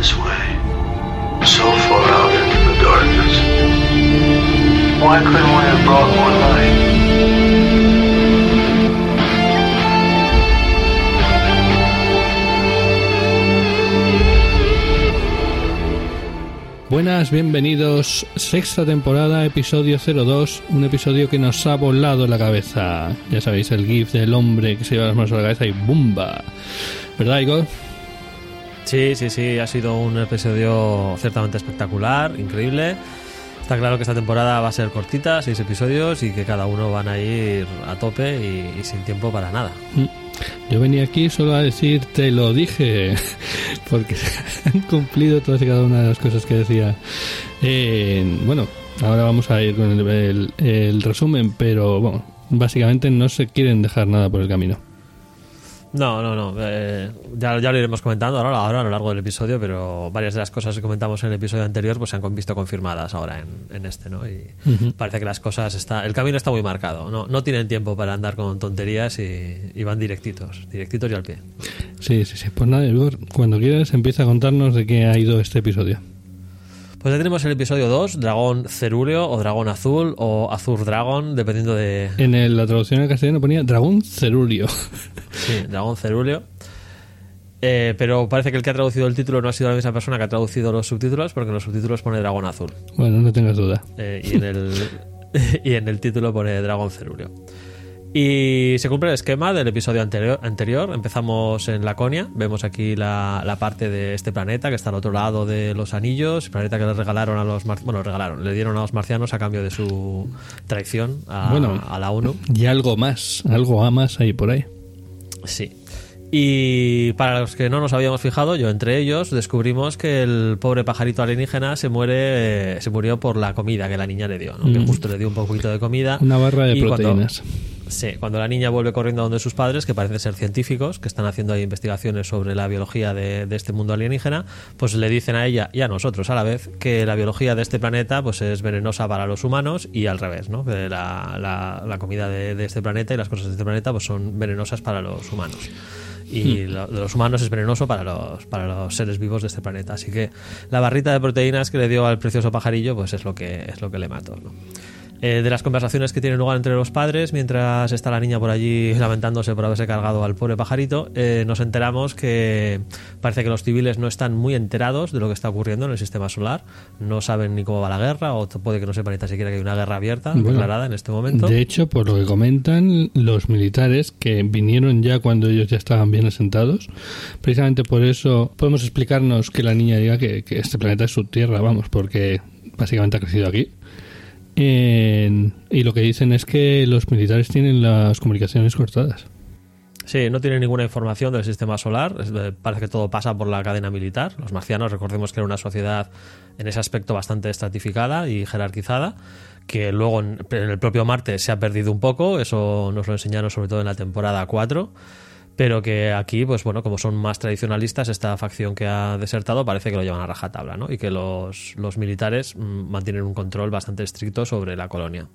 this way, so far out into the darkness. Why couldn't we have brought more light? Buenas, bienvenidos. Sexta temporada, episodio 02. Un episodio que nos ha volado la cabeza. Ya sabéis, el gif del hombre que se lleva las manos a la cabeza y ¡bumba! ¿Verdad, Igor? Sí, sí, sí, ha sido un episodio ciertamente espectacular, increíble. Está claro que esta temporada va a ser cortita, seis episodios, y que cada uno van a ir a tope y, sin tiempo para nada. Yo venía aquí solo a decir te lo dije, porque han cumplido todas y cada una de las cosas que decía. Eh, bueno, ahora vamos a ir con el resumen, pero bueno, básicamente no se quieren dejar nada por el camino. No, no, no. eh, ya, ya lo iremos comentando ahora, ahora a lo largo del episodio, pero varias de las cosas que comentamos en el episodio anterior pues se han visto confirmadas ahora en, en este, ¿no? Y parece que las cosas está, el camino está muy marcado. No, no tienen tiempo para andar con tonterías y, y van directitos, directitos y al pie. Sí, sí, sí. Pues nada, Igor, cuando quieras empieza a contarnos de qué ha ido este episodio. Pues ya tenemos el episodio 2, Dragón Cerúleo o Dragón Azul o Azur Dragon, dependiendo de... En el- la traducción al castellano ponía Dragón Cerulio. Sí, Dragón Cerúleo. Eh, pero parece que el que ha traducido el título no ha sido la misma persona que ha traducido los subtítulos, porque en los subtítulos pone Dragón Azul. bueno, no tengas duda. Eh, y, en el, y en el título pone Dragón Cerúleo. Y se cumple el esquema del episodio anterior. anterior. Empezamos en Laconia. Vemos aquí la, la parte de este planeta que está al otro lado de los anillos. Planeta que le regalaron a los mar- bueno, regalaron, le dieron a los marcianos a cambio de su traición a, Bueno. a la ONU. Y algo más, algo a más ahí por ahí. Sí. Y para los que no nos habíamos fijado, yo entre ellos, descubrimos que el pobre pajarito alienígena se muere, se murió por la comida que la niña le dio, ¿no? que justo le dio un poquito de comida. Una barra de cuando- proteínas. Sí, cuando la niña vuelve corriendo a donde sus padres, que parecen ser científicos, que están haciendo ahí investigaciones sobre la biología de, de este mundo alienígena, pues le dicen a ella y a nosotros a la vez que la biología de este planeta pues es venenosa para los humanos y al revés, ¿no? Que la, la- la comida de, de este planeta y las cosas de este planeta pues son venenosas para los humanos. Y lo de los humanos es venenoso para los, para los seres vivos de este planeta. Así que la barrita de proteínas que le dio al precioso pajarillo, pues es lo que, es lo que le mató, ¿no? Eh, de las conversaciones que tienen lugar entre los padres mientras está la niña por allí lamentándose por haberse cargado al pobre pajarito, eh, nos enteramos que parece que los civiles no están muy enterados de lo que está ocurriendo en el sistema solar, no saben ni cómo va la guerra o puede que no sepan ni tan siquiera que hay una guerra abierta Bueno, declarada en este momento. De hecho, por lo que comentan los militares que vinieron ya cuando ellos ya estaban bien asentados, precisamente por eso podemos explicarnos que la niña diga que, que este planeta es su tierra, vamos, porque básicamente ha crecido aquí. En- y lo que dicen es que los militares tienen las comunicaciones cortadas. Sí, no tiene ninguna información del sistema solar. eh, parece que todo pasa por la cadena militar. Los marcianos, recordemos que era una sociedad en ese aspecto bastante estratificada y jerarquizada, que luego en, en el propio Marte se ha perdido un poco. Eso nos lo enseñaron sobre todo en la temporada 4. Pero que aquí, pues bueno, como son más tradicionalistas, esta facción que ha desertado parece que lo llevan a rajatabla, ¿no? Y que los, los militares mm, mantienen un control bastante estricto sobre la colonia.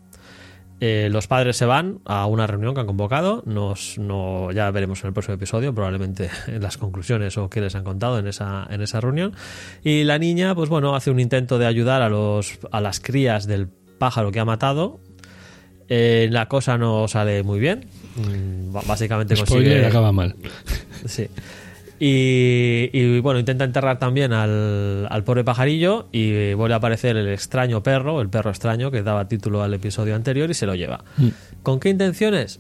Eh, los padres se van a una reunión que han convocado. Nos, no, ya veremos en el próximo episodio, probablemente en las conclusiones o qué les han contado en esa, en esa reunión. Y la niña, pues bueno, hace un intento de ayudar a, los, a las crías del pájaro que ha matado. Eh, la cosa no sale muy bien. Mm, Básicamente Spoiler, consigue. acaba mal. Sí. Y, y, bueno, intenta enterrar también al, al pobre pajarillo y vuelve a aparecer el extraño perro, el perro extraño que daba título al episodio anterior y se lo lleva. ¿Con qué intenciones?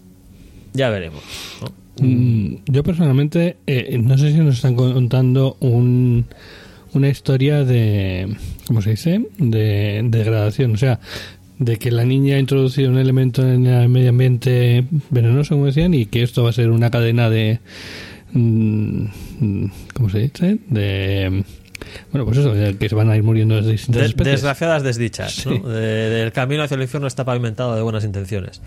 Ya veremos. ¿no? Mm, Yo personalmente eh, no sé si nos están contando un, una historia de, ¿cómo se dice? De, de degradación, o sea, de que la niña ha introducido un elemento en el medio ambiente venenoso, como decían, y que esto va a ser una cadena de, mm, ¿cómo se dice? De, bueno, pues eso, que se van a ir muriendo distintas desgraciadas desdichas. Sí. ¿no? De- del camino hacia el infierno está pavimentado de buenas intenciones.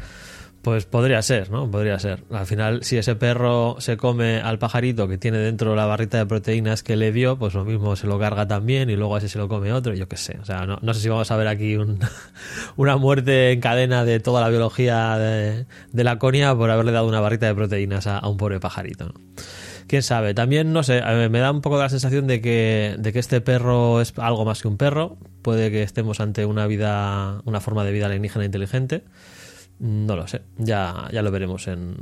Pues podría ser, ¿no? Podría ser. Al final, si ese perro se come al pajarito que tiene dentro la barrita de proteínas que le dio, pues lo mismo se lo carga también y luego así se lo come otro, yo qué sé. O sea, no, sé si vamos a ver aquí un- una muerte en cadena de toda la biología de, de la conia por haberle dado una barrita de proteínas a, un pobre pajarito, ¿no? quién sabe. También, no sé, me da un poco la sensación de que, de que este perro es algo más que un perro. Puede que estemos ante una vida, una forma de vida alienígena inteligente. No lo sé, ya, ya lo veremos en,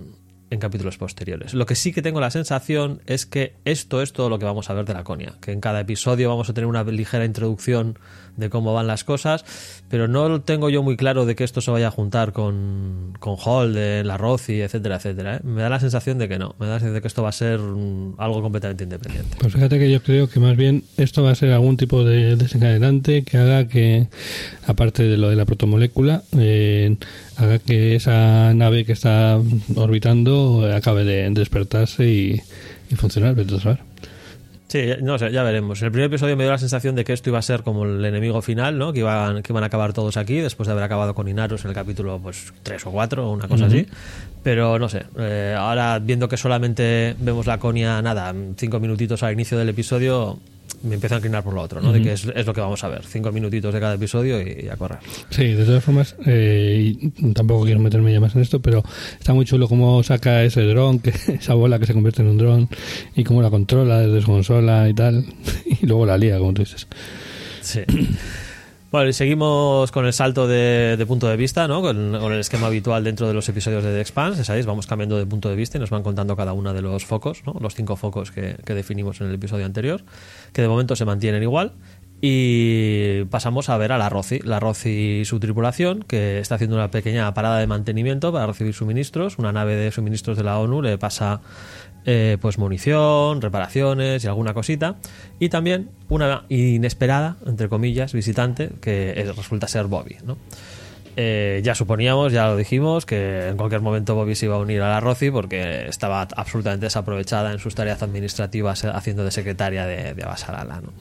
en capítulos posteriores. Lo que sí que tengo la sensación es que esto es todo lo que vamos a ver de la conia, que en cada episodio vamos a tener una ligera introducción de cómo van las cosas, pero no tengo yo muy claro de que esto se vaya a juntar con, con Holden, la Roci, etcétera, etcétera. ¿eh? Me da la sensación de que no, me da la sensación de que esto va a ser mm, algo completamente independiente. Pues fíjate que yo creo que más bien esto va a ser algún tipo de desencadenante que haga que, aparte de lo de la protomolécula, eh, haga que esa nave que está orbitando acabe de despertarse y, y funcionar, saber. Sí, no sé, ya veremos. En el primer episodio me dio la sensación de que esto iba a ser como el enemigo final, ¿no? Que iban, que iban a acabar todos aquí, después de haber acabado con Inarus en el capítulo pues 3 o 4 o una cosa así. Pero no sé, eh, ahora viendo que solamente vemos la conia, nada, cinco minutitos al inicio del episodio, me empiezo a inclinar por lo otro, ¿no? De que es, es lo que vamos a ver, cinco minutitos de cada episodio y, y a correr. Sí, de todas formas, eh, y tampoco quiero meterme ya más en esto, pero está muy chulo cómo saca ese dron, que esa bola que se convierte en un dron, y cómo la controla desde su consola y tal, y luego la lía, como tú dices. Sí. Bueno, y seguimos con el salto de, punto de vista, ¿no? Con, con el esquema habitual dentro de los episodios de The Expanse, ¿sabéis? Vamos cambiando de punto de vista y nos van contando cada uno de los focos, ¿no? Los cinco focos que, que definimos en el episodio anterior, que de momento se mantienen igual. Y pasamos a ver a la Roci, la Roci y su tripulación, que está haciendo una pequeña parada de mantenimiento para recibir suministros. Una nave de suministros de la ONU le pasa eh, pues munición, reparaciones y alguna cosita. Y también una inesperada, entre comillas, visitante, que es- resulta ser Bobby, ¿no? Eh, ya suponíamos, ya lo dijimos, que en cualquier momento Bobby se iba a unir a la Roci porque estaba absolutamente desaprovechada en sus tareas administrativas eh, haciendo de secretaria de, de ¿no?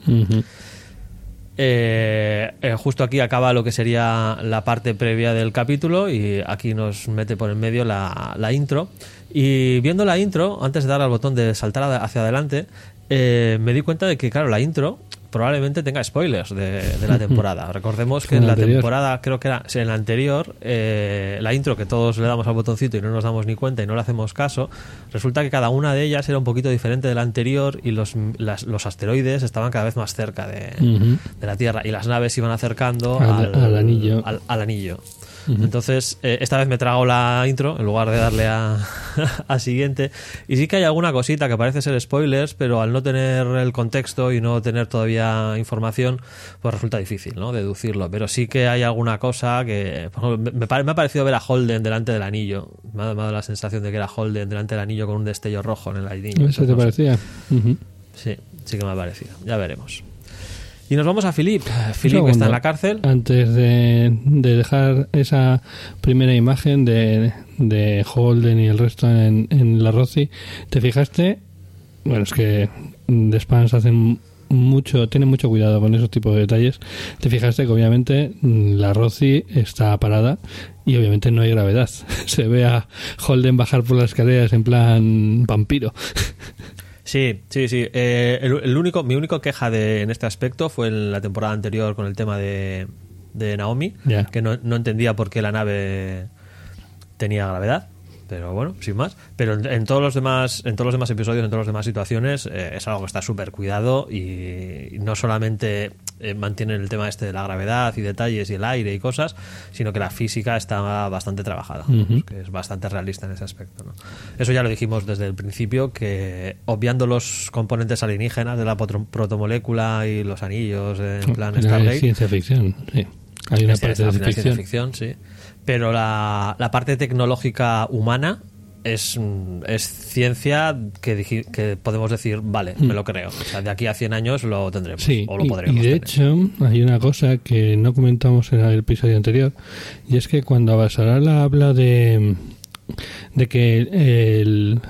Eh, eh, justo aquí acaba lo que sería la parte previa del capítulo y aquí nos mete por en medio la, la intro. Y viendo la intro, antes de dar al botón de saltar hacia adelante, eh, me di cuenta de que, claro, la intro probablemente tenga spoilers de, de la temporada. Recordemos que En la anterior. temporada, creo que era en la anterior, eh, la intro que todos le damos al botoncito y no nos damos ni cuenta y no le hacemos caso, resulta que cada una de ellas era un poquito diferente de la anterior y los, las- los asteroides estaban cada vez más cerca de, de la Tierra y las naves iban acercando Al- al, al anillo. al- al anillo. Entonces, eh, esta vez me trago la intro en lugar de darle a, a siguiente. Y sí que hay alguna cosita que parece ser spoilers, pero al no tener el contexto y no tener todavía información, pues resulta difícil, ¿no? Deducirlo. Pero sí que hay alguna cosa que. ejemplo, me, me ha parecido ver a Holden delante del anillo. Me ha, me ha dado la sensación de que era Holden delante del anillo con un destello rojo en el anillo. ¿Eso te parecía? Sí, sí que me ha parecido. Ya veremos. Y nos vamos a Philip. Philip segundo. está en la cárcel. Antes de, de dejar esa primera imagen de, de Holden y el resto en, en la Rossi, ¿te fijaste? Bueno, es que The Spans hacen mucho, tienen mucho cuidado con esos tipos de detalles. ¿Te fijaste que obviamente la Rossi está parada y obviamente no hay gravedad? Se ve a Holden bajar por las escaleras en plan vampiro. Sí, sí, sí. Eh, el, el único, mi único queja de, en este aspecto fue en la temporada anterior con el tema de, de Naomi, que no, no entendía por qué la nave tenía gravedad. Pero bueno, sin más. Pero en, en todos los demás, en todos los demás episodios, en todas las demás situaciones, eh, es algo que está súper cuidado y, y no solamente eh, mantienen el tema este de la gravedad y detalles y el aire y cosas, sino que la física está bastante trabajada, que es bastante realista en ese aspecto. ¿no? Eso ya lo dijimos desde el principio, que obviando los componentes alienígenas de la protomolécula y los anillos en plan Es Stargate, ciencia ficción, sí. Hay una es- parte es- de ficción. ciencia ficción, sí. Pero la, la parte tecnológica humana es, mm, es ciencia que, podemos decir, vale, me lo creo. O sea, de aquí a 100 años lo tendremos. Mm. Sí, o lo y- podremos y, de tener. hecho hay una cosa que no comentamos en el episodio anterior y es que cuando Abasarala habla de, de que el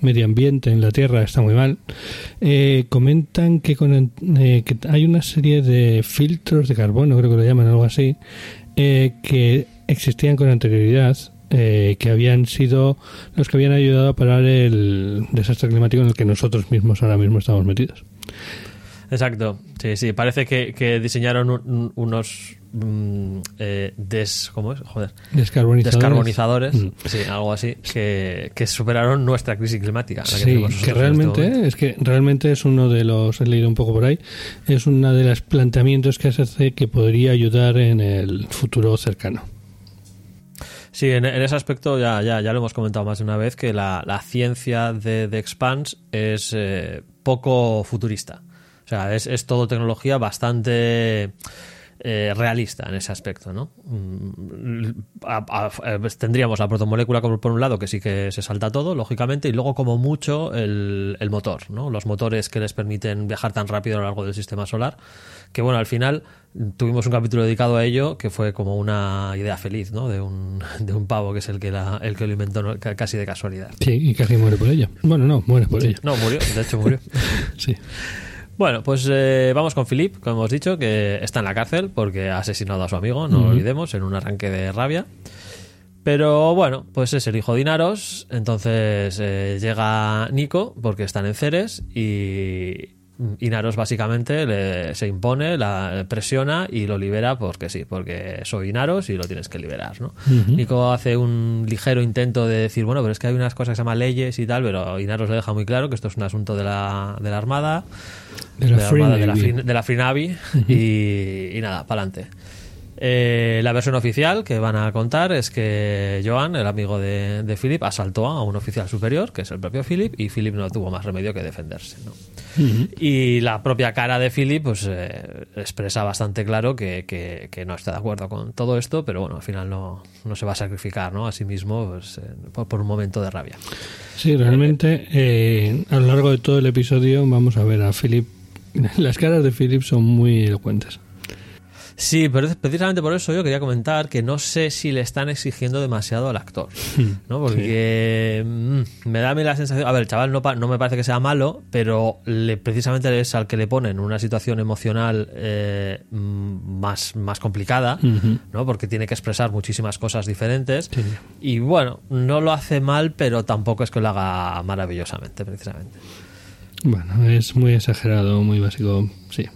medio ambiente en la Tierra está muy mal, eh, comentan que, con, eh, que hay una serie de filtros de carbono, creo que lo llaman algo así, eh, que existían con anterioridad eh, que habían sido los que habían ayudado a parar el desastre climático en el que nosotros mismos ahora mismo estamos metidos. Exacto, sí, sí, parece que, que diseñaron un- un- unos mm, eh, des, ¿cómo es? Joder. Descarbonizadores. Descarbonizadores, Mm. sí, algo así, que, que superaron nuestra crisis climática. la que Sí, que este realmente es que realmente es uno de los he leído un poco por ahí es uno de los planteamientos que se hace que podría ayudar en el futuro cercano. Sí, en, ese aspecto ya, ya, ya lo hemos comentado más de una vez que la, la ciencia de, de Expanse es eh, poco futurista. O sea, es, es todo tecnología bastante eh, realista en ese aspecto, ¿no? Mm, pues tendríamos la protomolécula por un lado, que sí que se salta todo, lógicamente, y luego como mucho el, el motor, ¿no? Los motores que les permiten viajar tan rápido a lo largo del sistema solar, que bueno, al final tuvimos un capítulo dedicado a ello que fue como una idea feliz, ¿no? De un, de un pavo que es el que, la, el que lo inventó casi de casualidad. Sí, y casi muere por ello. Bueno, no, muere por ello. No, murió, de hecho murió. Sí. Bueno, pues eh, vamos con Philip, como hemos dicho, que está en la cárcel porque ha asesinado a su amigo, no lo olvidemos, en un arranque de rabia. Pero bueno, pues es el hijo de Inaros, entonces eh, llega Nico porque están en Ceres y Inaros básicamente le- se impone, la presiona y lo libera porque sí, porque soy Inaros y lo tienes que liberar, ¿no? Nico hace un ligero intento de decir, bueno, pero es que hay unas cosas que se llaman leyes y tal, pero Inaros le deja muy claro que esto es un asunto de la, de la Armada, De la Free Armada, de la Navy. Free- de la Free Navy y, y nada, para adelante. La versión oficial que van a contar es que Joan, el amigo de, de Philip, asaltó a un oficial superior, que es el propio Philip, y Philip no tuvo más remedio que defenderse. ¿no? Y la propia cara de Philip pues, eh, expresa bastante claro que, que- que no está de acuerdo con todo esto, pero bueno, al final no, no se va a sacrificar ¿no? a sí mismo pues, eh, por, por un momento de rabia. Sí, realmente eh, a lo largo de todo el episodio vamos a ver a Philip. Las caras de Philip son muy elocuentes. Sí, pero precisamente por eso yo quería comentar que no sé si le están exigiendo demasiado al actor, ¿no? Porque mm, me da a mí la sensación, a ver, el chaval no, no me parece que sea malo, pero le, precisamente es al que le ponen una situación emocional eh, mm, más, más complicada, ¿no? Porque tiene que expresar muchísimas cosas diferentes Sí. y bueno, no lo hace mal, pero tampoco es que lo haga maravillosamente, precisamente. Bueno, es muy exagerado, muy básico. Sí,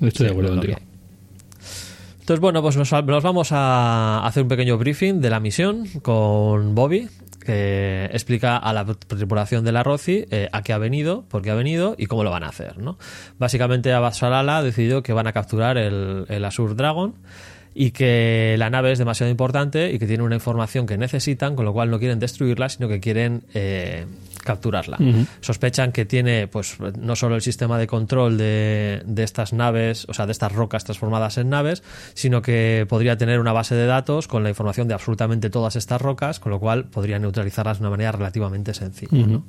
estoy de acuerdo contigo. Entonces, bueno, pues nos, vamos a hacer un pequeño briefing de la misión con Bobby, que explica a la tripulación de la Roci eh, a qué ha venido, por qué ha venido y cómo lo van a hacer. ¿no? Básicamente, Abbasalala ha decidido que van a capturar el, el Azur Dragon y que la nave es demasiado importante y que tiene una información que necesitan, con lo cual no quieren destruirla, sino que quieren eh, capturarla. Sospechan que tiene, pues, no solo el sistema de control de, de estas naves, o sea, de estas rocas transformadas en naves, sino que podría tener una base de datos con la información de absolutamente todas estas rocas, con lo cual podría neutralizarlas de una manera relativamente sencilla. ¿no?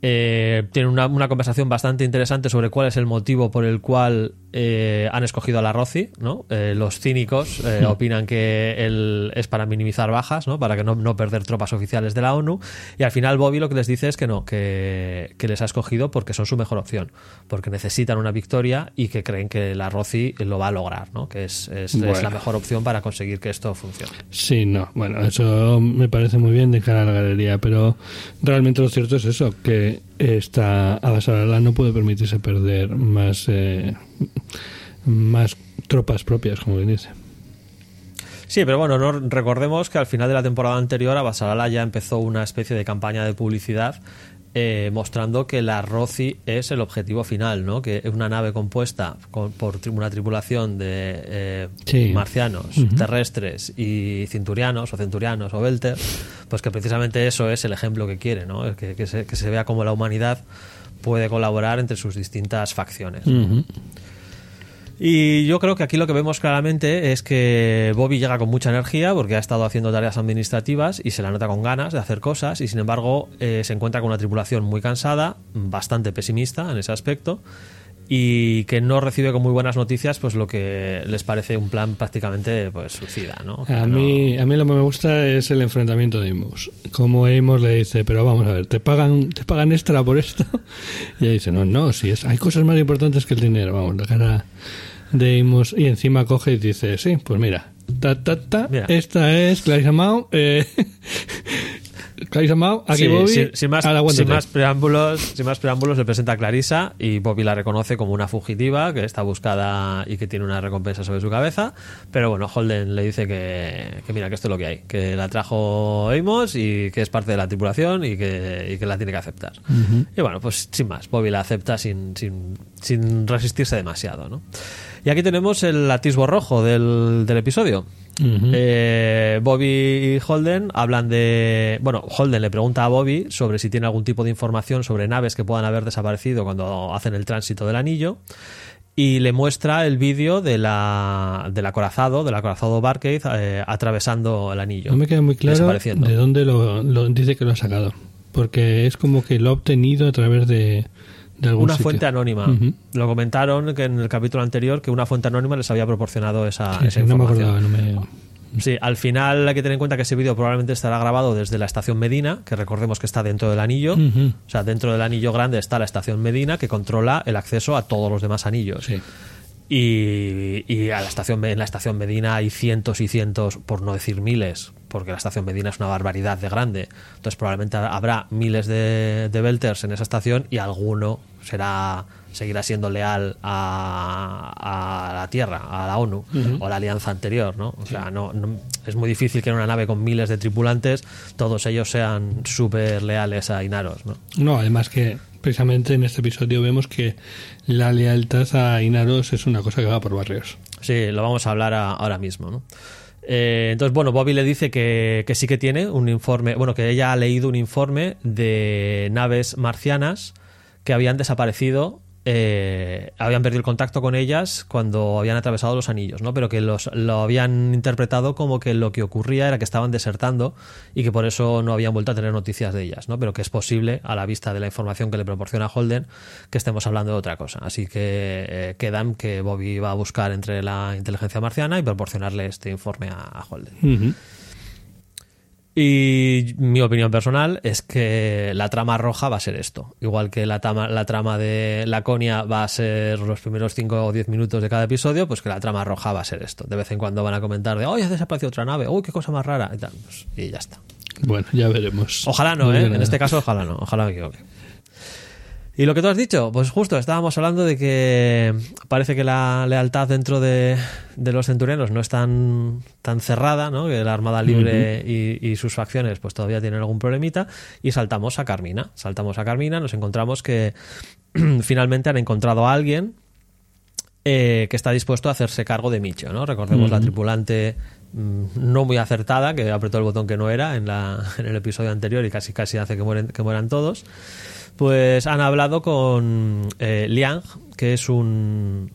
Eh, tienen una, una conversación bastante interesante sobre cuál es el motivo por el cual eh, han escogido a la Roci. ¿no? Eh, los cínicos eh, opinan que él es para minimizar bajas, ¿no? para que no, no perder tropas oficiales de la ONU. Y al final Bobby lo que les dice es que no, que, que les ha escogido porque son su mejor opción, porque necesitan una victoria y que creen que la Roci lo va a lograr, ¿no? que es, es- la mejor opción para conseguir que esto funcione. Sí, no, bueno, eso me parece muy bien de cara a la galería, pero realmente lo cierto es eso, que esta Abasalala no puede permitirse perder más, eh, más tropas propias, como bien dice. Sí, pero bueno, no, recordemos que al final de la temporada anterior Abasalala ya empezó una especie de campaña de publicidad eh, mostrando que la Roci es el objetivo final, ¿no? Que es una nave compuesta con- por tri- una tripulación de eh, Sí. marcianos, terrestres y cinturianos o centurianos o belter, pues que precisamente eso es el ejemplo que quiere, ¿no? Que, que se, que se vea cómo la humanidad puede colaborar entre sus distintas facciones. Y yo creo que aquí lo que vemos claramente es que Bobby llega con mucha energía porque ha estado haciendo tareas administrativas y se la nota con ganas de hacer cosas y sin embargo eh, se encuentra con una tripulación muy cansada, bastante pesimista en ese aspecto y que no recibe con muy buenas noticias pues lo que les parece un plan prácticamente pues suicida, ¿no? Que A no- mí, a mí lo que me gusta es el enfrentamiento de Amos. Como Amos le dice, pero vamos a ver, ¿te pagan, te pagan extra por esto? Y ella dice, no, no, si es, hay cosas más importantes que el dinero. Vamos, la cara de Amos. Y encima coge y dice, sí, pues mira, ta, ta, ta, Mira. esta es Clarissa Mao, eh, Clarissa Mao, aquí Sí, Bobby, sin, sin más, sin más preámbulos, sin más preámbulos, le presenta a Clarisa y Bobby la reconoce como una fugitiva que está buscada y que tiene una recompensa sobre su cabeza. Pero bueno, Holden le dice que, que mira, que esto es lo que hay, que la trajo Amos y que es parte de la tripulación y que, y que la tiene que aceptar. Y bueno, pues sin más, Bobby la acepta sin, sin, sin resistirse demasiado. ¿no? Y aquí tenemos el atisbo rojo del, del episodio. Eh, Bobby y Holden hablan de. Bueno, Holden le pregunta a Bobby sobre si tiene algún tipo de información sobre naves que puedan haber desaparecido cuando hacen el tránsito del anillo. Y le muestra el vídeo de la, del acorazado, del acorazado Barcade, eh, atravesando el anillo. No me queda muy claro de dónde lo, lo dice que lo ha sacado. Porque es como que lo ha obtenido a través de, de Una sitio. fuente anónima. Lo comentaron que en el capítulo anterior que una fuente anónima les había proporcionado esa, Sí, esa sí, no me información. acordaba, no me... Sí, al final hay que tener en cuenta que ese vídeo probablemente estará grabado desde la estación Medina, que recordemos que está dentro del anillo. O sea, dentro del anillo grande está la estación Medina, que controla el acceso a todos los demás anillos. Sí. Y, y a la estación, en la estación Medina hay cientos y cientos, por no decir miles, porque la estación Medina es una barbaridad de grande. Entonces probablemente habrá miles de, de Belters en esa estación y alguno será seguirá siendo leal a, a la Tierra, a la ONU o a la alianza anterior, ¿no? O sea, no, no- es muy difícil que en una nave con miles de tripulantes todos ellos sean súper leales a Inaros, ¿no? No, además que precisamente en este episodio vemos que la lealtad a Inaros es una cosa que va por barrios. Sí, lo vamos a hablar a- ahora mismo, ¿no? Eh, entonces, bueno, Bobby le dice que, que sí que tiene un informe, bueno, que ella ha leído un informe de naves marcianas que habían desaparecido, eh, habían perdido el contacto con ellas cuando habían atravesado los anillos, ¿no? Pero que los, lo habían interpretado como que lo que ocurría era que estaban desertando y que por eso no habían vuelto a tener noticias de ellas, ¿no? Pero que es posible, a la vista de la información que le proporciona Holden, que estemos hablando de otra cosa. Así que eh, quedan que Bobby va a buscar entre la inteligencia marciana y proporcionarle este informe a, Holden. Y mi opinión personal es que la trama roja va a ser esto. Igual que la trama, la trama de Laconia va a ser los primeros 5 o 10 minutos de cada episodio, pues que la trama roja va a ser esto. De vez en cuando van a comentar de, ¡Oye, ha desaparecido otra nave! ¡Uy, qué cosa más rara! Y, tal. Pues, y ya está. Bueno, ya veremos. Ojalá no, Muy ¿eh? En este caso, ojalá no. Ojalá me equivoque. Y lo que tú has dicho, pues justo estábamos hablando de que parece que la lealtad dentro de, de los centurianos no es tan, tan cerrada, ¿no? que la Armada Libre y, y sus facciones pues todavía tienen algún problemita, y saltamos a Carmina. Saltamos a Carmina, nos encontramos que finalmente han encontrado a alguien eh, que está dispuesto a hacerse cargo de Micho, ¿no? Recordemos la tripulante mm, no muy acertada, que apretó el botón que no era en, la, en el episodio anterior y casi casi hace que, mueren, que mueran todos. Pues han hablado con eh, Liang, que es un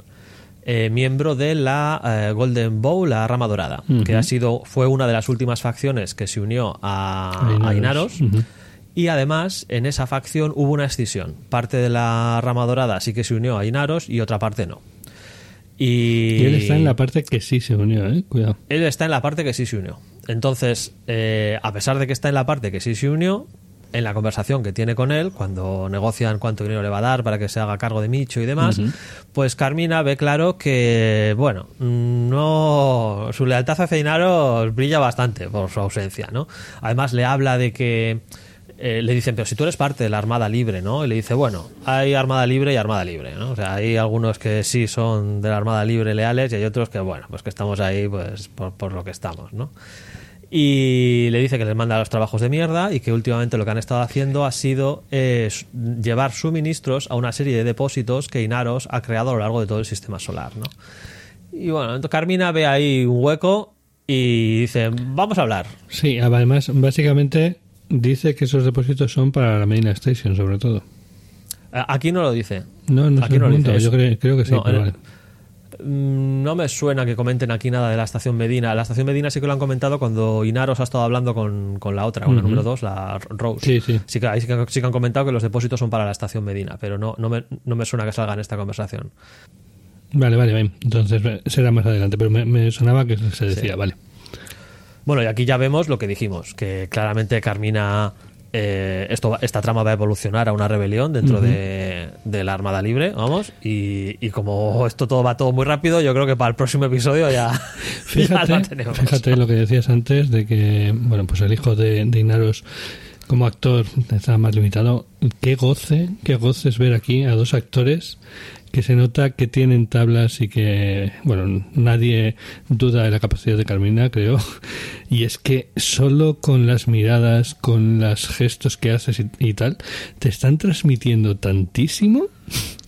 eh, miembro de la eh, Golden Bow, la rama dorada, que ha sido, fue una de las últimas facciones que se unió a, a Inaros. Y además, en esa facción hubo una escisión. Parte de la rama dorada sí que se unió a Inaros y otra parte no. Y, Y él está en la parte que sí se unió, ¿eh? Cuidado. él está en la parte que sí se unió. Entonces, eh, a pesar de que está en la parte que sí se unió, en la conversación que tiene con él, cuando negocian cuánto dinero le va a dar para que se haga cargo de Micho y demás, pues Carmina ve claro que, bueno, no su lealtad hacia Inaros brilla bastante por su ausencia, ¿no? Además le habla de que eh, le dicen, pero si tú eres parte de la Armada Libre, ¿no? Y le dice, bueno, hay Armada Libre y Armada Libre, ¿no? O sea, hay algunos que sí son de la Armada Libre leales y hay otros que, bueno, pues que estamos ahí pues por, por lo que estamos, ¿no? Y le dice que les manda los trabajos de mierda y que últimamente lo que han estado haciendo ha sido eh, llevar suministros a una serie de depósitos que Inaros ha creado a lo largo de todo el sistema solar, ¿no? Y bueno, entonces Carmina ve ahí un hueco y dice, vamos a hablar. Sí, además, básicamente dice que esos depósitos son para la Medina Station, sobre todo. Aquí no lo dice. No, no Aquí no lo dice. Yo creo, creo que sí, No, pero vale. Mm, No me suena que comenten aquí nada de la estación Medina. La estación Medina sí que lo han comentado cuando Inaros ha estado hablando con, con la otra, con la número 2, la Rose. Sí, sí. Sí que, ahí sí que, sí que han comentado que los depósitos son para la estación Medina, pero no, no, me, no me suena que salga en esta conversación. Vale, vale, vale. Entonces eh, será más adelante, pero me, me sonaba que se decía, vale. Bueno, y aquí ya vemos lo que dijimos, que claramente Carmina. Eh, esto, esta trama va a evolucionar a una rebelión dentro de, de la Armada Libre, vamos, y, y como esto todo va todo muy rápido, yo creo que para el próximo episodio ya, ya Fíjate, lo tenemos. fíjate lo que decías antes de que, bueno, pues el hijo de, de Inaros como actor está más limitado. Qué goce, qué goce es ver aquí a dos actores que se nota que tienen tablas y que, bueno, nadie duda de la capacidad de Carmina, creo. Y es que solo con las miradas, con los gestos que haces y, y tal, te están transmitiendo tantísimo.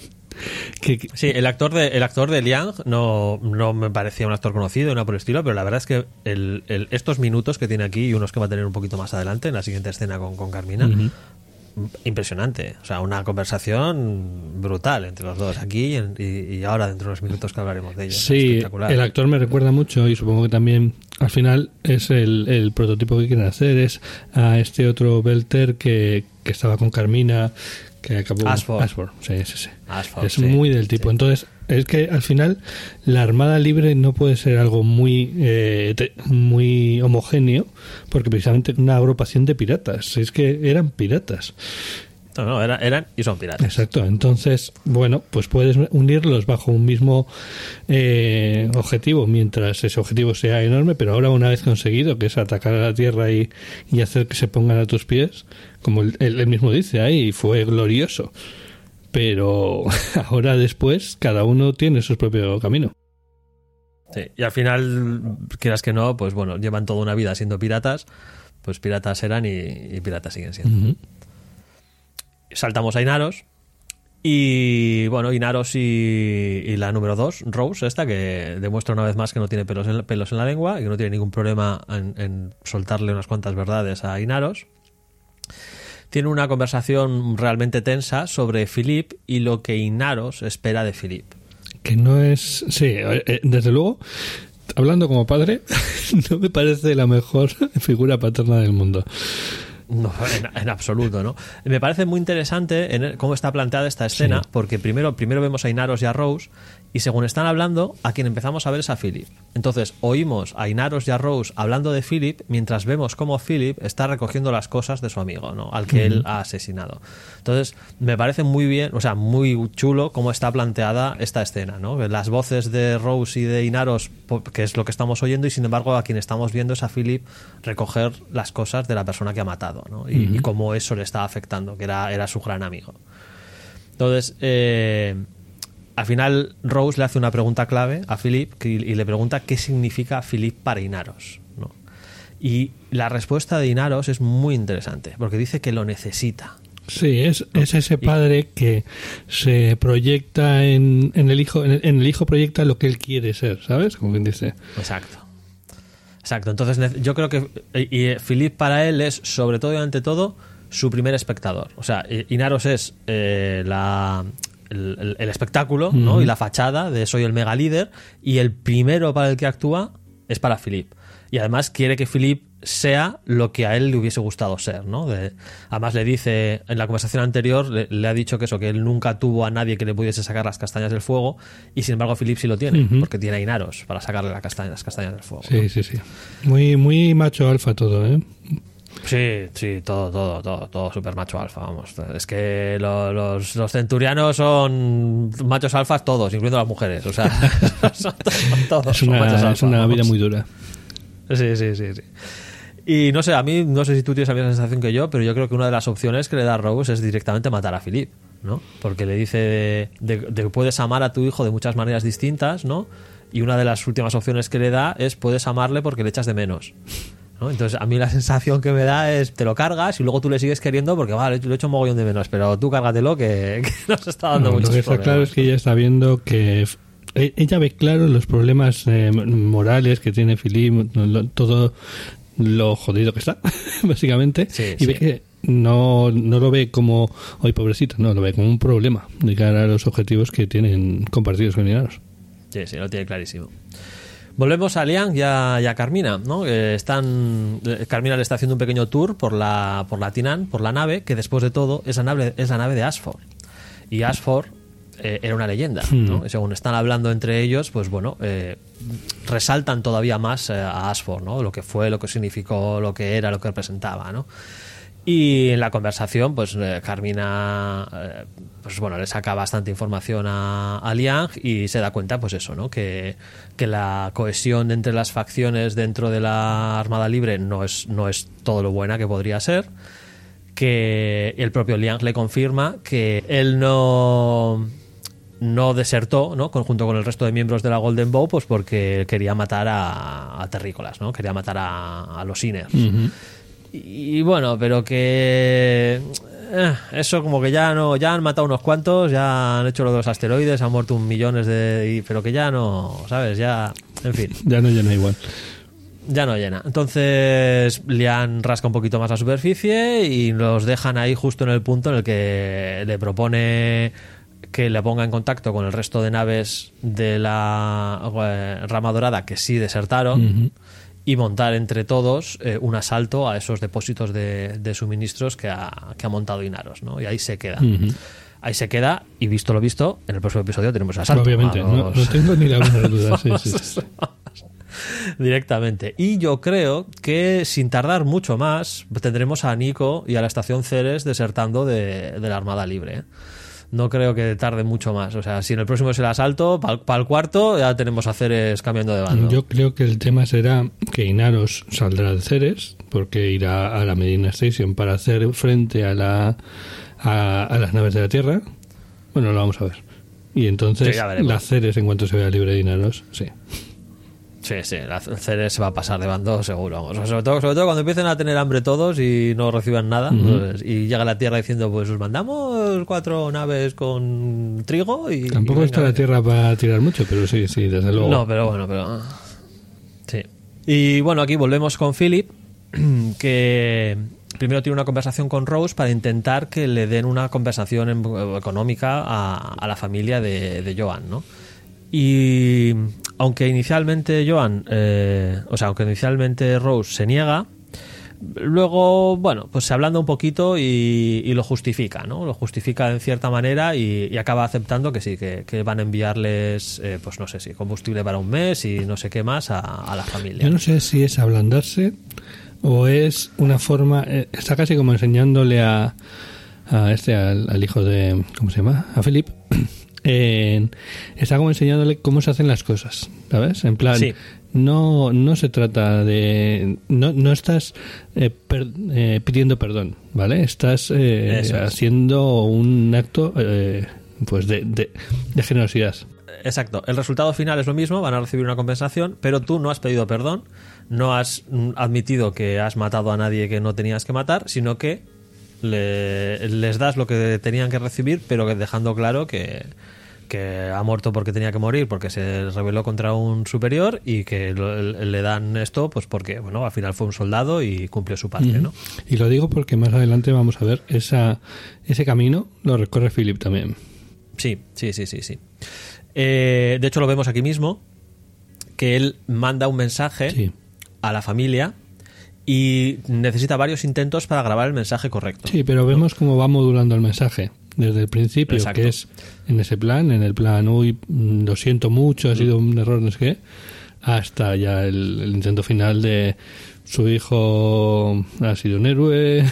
Que, que- Sí, el actor de, el actor de Liang no, no me parecía un actor conocido, no por el estilo, pero la verdad es que el- el- estos minutos que tiene aquí y unos que va a tener un poquito más adelante en la siguiente escena con, con Carmina. Impresionante. O sea, una conversación brutal entre los dos aquí y, y- ahora dentro de los minutos que hablaremos de ella. Sí, el actor me recuerda mucho y supongo que también al final es el, el prototipo que quieren hacer. Es a este otro Belter que, que estaba con Carmina, que acabó. Ashford. sí, sí, sí. Ashford, es sí, muy del tipo. sí. Entonces, es que al final la Armada Libre no puede ser algo muy, eh, muy homogéneo, porque precisamente una agrupación de piratas. Es que eran piratas. No, no, eran, eran y son piratas. Exacto, entonces, bueno, pues puedes unirlos bajo un mismo eh, objetivo, mientras ese objetivo sea enorme, pero ahora una vez conseguido, que es atacar a la Tierra y, y hacer que se pongan a tus pies, como él, él mismo dice ahí, fue glorioso. Pero ahora después, cada uno tiene su propio camino. Sí, Y al final, quieras que no, pues bueno, llevan toda una vida siendo piratas, pues piratas eran y, y piratas siguen siendo. Saltamos a Inaros. Y bueno, Inaros y, y la número 2, Rose, esta que demuestra una vez más que no tiene pelos en, pelos en la lengua y que no tiene ningún problema en, en soltarle unas cuantas verdades a Inaros. Tiene una conversación realmente tensa sobre Philip y lo que Inaros espera de Philip. Que no es. Sí, eh, desde luego, hablando como padre, no me parece la mejor figura paterna del mundo. No, en, en absoluto, ¿no? Me parece muy interesante en el- cómo está planteada esta escena, Sí. porque primero, primero vemos a Inaros y a Rose, y según están hablando, a quien empezamos a ver es a Philip. Entonces, oímos a Inaros y a Rose hablando de Philip, mientras vemos cómo Philip está recogiendo las cosas de su amigo, ¿no? Al que él ha asesinado. Entonces, me parece muy bien, o sea, muy chulo cómo está planteada esta escena, ¿no? Las voces de Rose y de Inaros, que es lo que estamos oyendo, y sin embargo, a quien estamos viendo es a Philip recoger las cosas de la persona que ha matado, ¿no? Y, y cómo eso le está afectando, que era, era su gran amigo. Entonces, eh, al final Rose le hace una pregunta clave a Philip y le pregunta qué significa Philip para Inaros. ¿no? Y la respuesta de Inaros es muy interesante, porque dice que lo necesita. Sí, es, es ese padre que se proyecta en, en el hijo, en el, en el hijo proyecta lo que él quiere ser, ¿sabes? Como quien dice. Exacto. Exacto. Entonces yo creo que y, y Philip para él es, sobre todo y ante todo, su primer espectador. O sea, Inaros es eh, la, el, el- el espectáculo y la fachada de soy el mega líder y el primero para el que actúa es para Philip. Y además quiere que Philip sea lo que a él le hubiese gustado ser, ¿no? De- además le dice, en la conversación anterior, le, le ha dicho que eso, que él nunca tuvo a nadie que le pudiese sacar las castañas del fuego, y sin embargo Philip sí lo tiene, porque tiene a Inaros para sacarle la castaña- las castañas del fuego. Sí, sí, sí. Muy, muy macho alfa todo, ¿eh? Sí, sí, todo, todo, todo, todo super macho alfa, vamos. Es que lo- los, los centurianos son machos alfas todos, incluyendo las mujeres. O sea, son todos, Es son machos una, alfa, es una vida vamos. muy dura. Sí, sí, sí, sí. Y no sé, a mí, no sé si tú tienes la misma sensación que yo, pero yo creo que una de las opciones que le da Rose es directamente matar a Philip, ¿no? Porque le dice de, de- de que puedes amar a tu hijo de muchas maneras distintas, ¿no? Y una de las últimas opciones que le da es puedes amarle porque le echas de menos. ¿No? Entonces, a mí la sensación que me da es te lo cargas y luego tú le sigues queriendo porque, vale, lo he hecho un mogollón de menos, pero tú cárgatelo que, que nos está dando No, lo muchos que está claro es que ella está viendo que e- ella ve claro los problemas eh, morales que tiene Philip, lo- todo lo jodido que está, básicamente, Sí, y ve que no, no lo ve como, hoy pobrecito, no, lo ve como un problema de cara a los objetivos que tienen compartidos con. Sí, sí, lo tiene clarísimo. Volvemos a Liang y a, y a Carmina, ¿no? Eh, están, eh, Carmina le está haciendo un pequeño tour por la, por la Tinan, por la nave, que después de todo es la nave, es la nave de Ashford. Y Ashford eh, era una leyenda, ¿no? Y según están hablando entre ellos, pues bueno, eh, resaltan todavía más a Ashford, ¿no? Lo que fue, lo que significó, lo que era, lo que representaba, ¿no? Y en la conversación, pues eh, Carmina, eh, pues bueno, le saca bastante información a, a Liang y se da cuenta, pues eso, ¿no? Que, que la cohesión entre las facciones dentro de la Armada Libre no es, no es todo lo buena que podría ser. que el propio Liang le confirma que él no no desertó, ¿no? Conjunto con el resto de miembros de la Golden Bow, pues porque quería matar a, a terrícolas, ¿no? Quería matar a, los Inners. Y, y bueno, pero que eh, eso como que ya no, ya han matado unos cuantos, ya han hecho lo de los asteroides, han muerto un millones de, pero que ya no, ¿sabes? Ya, en fin Ya no llena igual. ya no llena. Entonces Lian rasca un poquito más la superficie y los dejan ahí justo en el punto en el que le propone que le ponga en contacto con el resto de naves de la eh, rama dorada que sí desertaron y montar entre todos eh, un asalto a esos depósitos de, de suministros que ha, que ha montado Inaros, ¿no? Y ahí se queda. Ahí se queda y visto lo visto, en el próximo episodio tenemos asalto. Obviamente, no, tengo ni la menor duda. Sí, sí, sí. directamente. Y yo creo que sin tardar mucho más tendremos a Nico y a la estación Ceres desertando de, de la Armada Libre. ¿eh? No creo que tarde mucho más. O sea, si en el próximo es el asalto, para el cuarto ya tenemos a Ceres cambiando de bando. Yo creo que el tema será que Inaros saldrá de Ceres, porque irá a la Medina Station para hacer frente a, la, a, a las naves de la Tierra. Bueno, lo vamos a ver. Y entonces Sí, la Ceres, en cuanto se vea libre de Inaros, sí. Sí, sí, la Ceres se va a pasar de bando seguro. Sobre, todo, sobre todo cuando empiecen a tener hambre todos y no reciban nada. pues, y llega la Tierra diciendo, pues os mandamos cuatro naves con trigo y... Tampoco y está la Tierra para tirar mucho, pero sí, sí, desde luego. No, pero bueno, pero. Sí. Y bueno, aquí volvemos con Philip, que primero tiene una conversación con Rose para intentar que le den una compensación em- económica a, a la familia de, de Joan, ¿no? Y aunque inicialmente Joan, eh, o sea, aunque inicialmente Rose se niega, luego, bueno, pues se ablanda un poquito y, lo justifica, ¿no? Lo justifica en cierta manera y, acaba aceptando que sí, que, van a enviarles, eh, pues no sé si combustible para un mes y no sé qué más a, a la familia. Yo no sé si es ablandarse o es una forma. eh, está casi como enseñándole a, a este, al, al hijo de. ¿Cómo se llama? A Philip. En- está como enseñándole cómo se hacen las cosas, ¿sabes? En plan, Sí. no, no se trata de. No, no estás eh, per- eh, pidiendo perdón, ¿vale? Estás eh, es. haciendo un acto eh, pues de, de, de generosidad. Exacto. El resultado final es lo mismo, van a recibir una compensación, pero tú no has pedido perdón, no has mm, admitido que has matado a nadie que no tenías que matar, sino que le- les das lo que tenían que recibir, pero dejando claro que, que ha muerto porque tenía que morir, porque se rebeló contra un superior y que lo- le dan esto pues porque bueno al final fue un soldado y cumplió su parte, ¿no? Y lo digo porque más adelante vamos a ver esa, ese camino lo recorre Philip también. Sí, sí, sí, sí, sí. Eh, de hecho, lo vemos aquí mismo, que él manda un mensaje Sí. a la familia y necesita varios intentos para grabar el mensaje correcto. Sí, pero vemos cómo va modulando el mensaje desde el principio, Exacto. que es en ese plan, en el plan, uy, mm, lo siento mucho, ha sido un error, no sé qué, hasta ya el, el intento final de su hijo ha sido un héroe,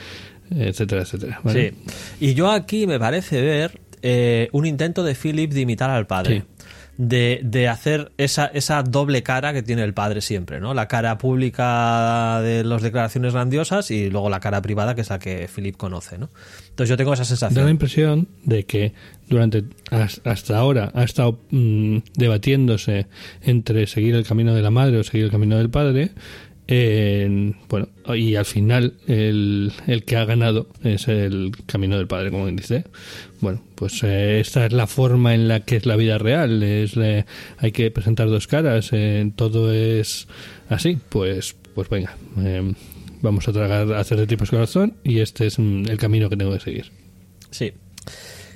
etcétera, etcétera. ¿vale? Sí. Y yo aquí me parece ver eh, un intento de Philip de imitar al padre. Sí. De, de hacer esa, esa doble cara que tiene el padre siempre, ¿no? La cara pública de las declaraciones grandiosas y luego la cara privada que es la que Philip conoce, ¿no? Entonces yo tengo esa Da la sensación. impresión de que durante has- hasta ahora ha estado mm, debatiéndose entre seguir el camino de la madre o seguir el camino del padre. En- bueno, y al final el, el que ha ganado es el camino del padre, como dice. Bueno, pues eh, esta es la forma en la que es la vida real. Es, eh, hay que presentar dos caras. eh, todo es así. Pues, pues venga. eh, vamos a tragar, a hacer de tipos corazón y este es mm, el camino que tengo que seguir. Sí.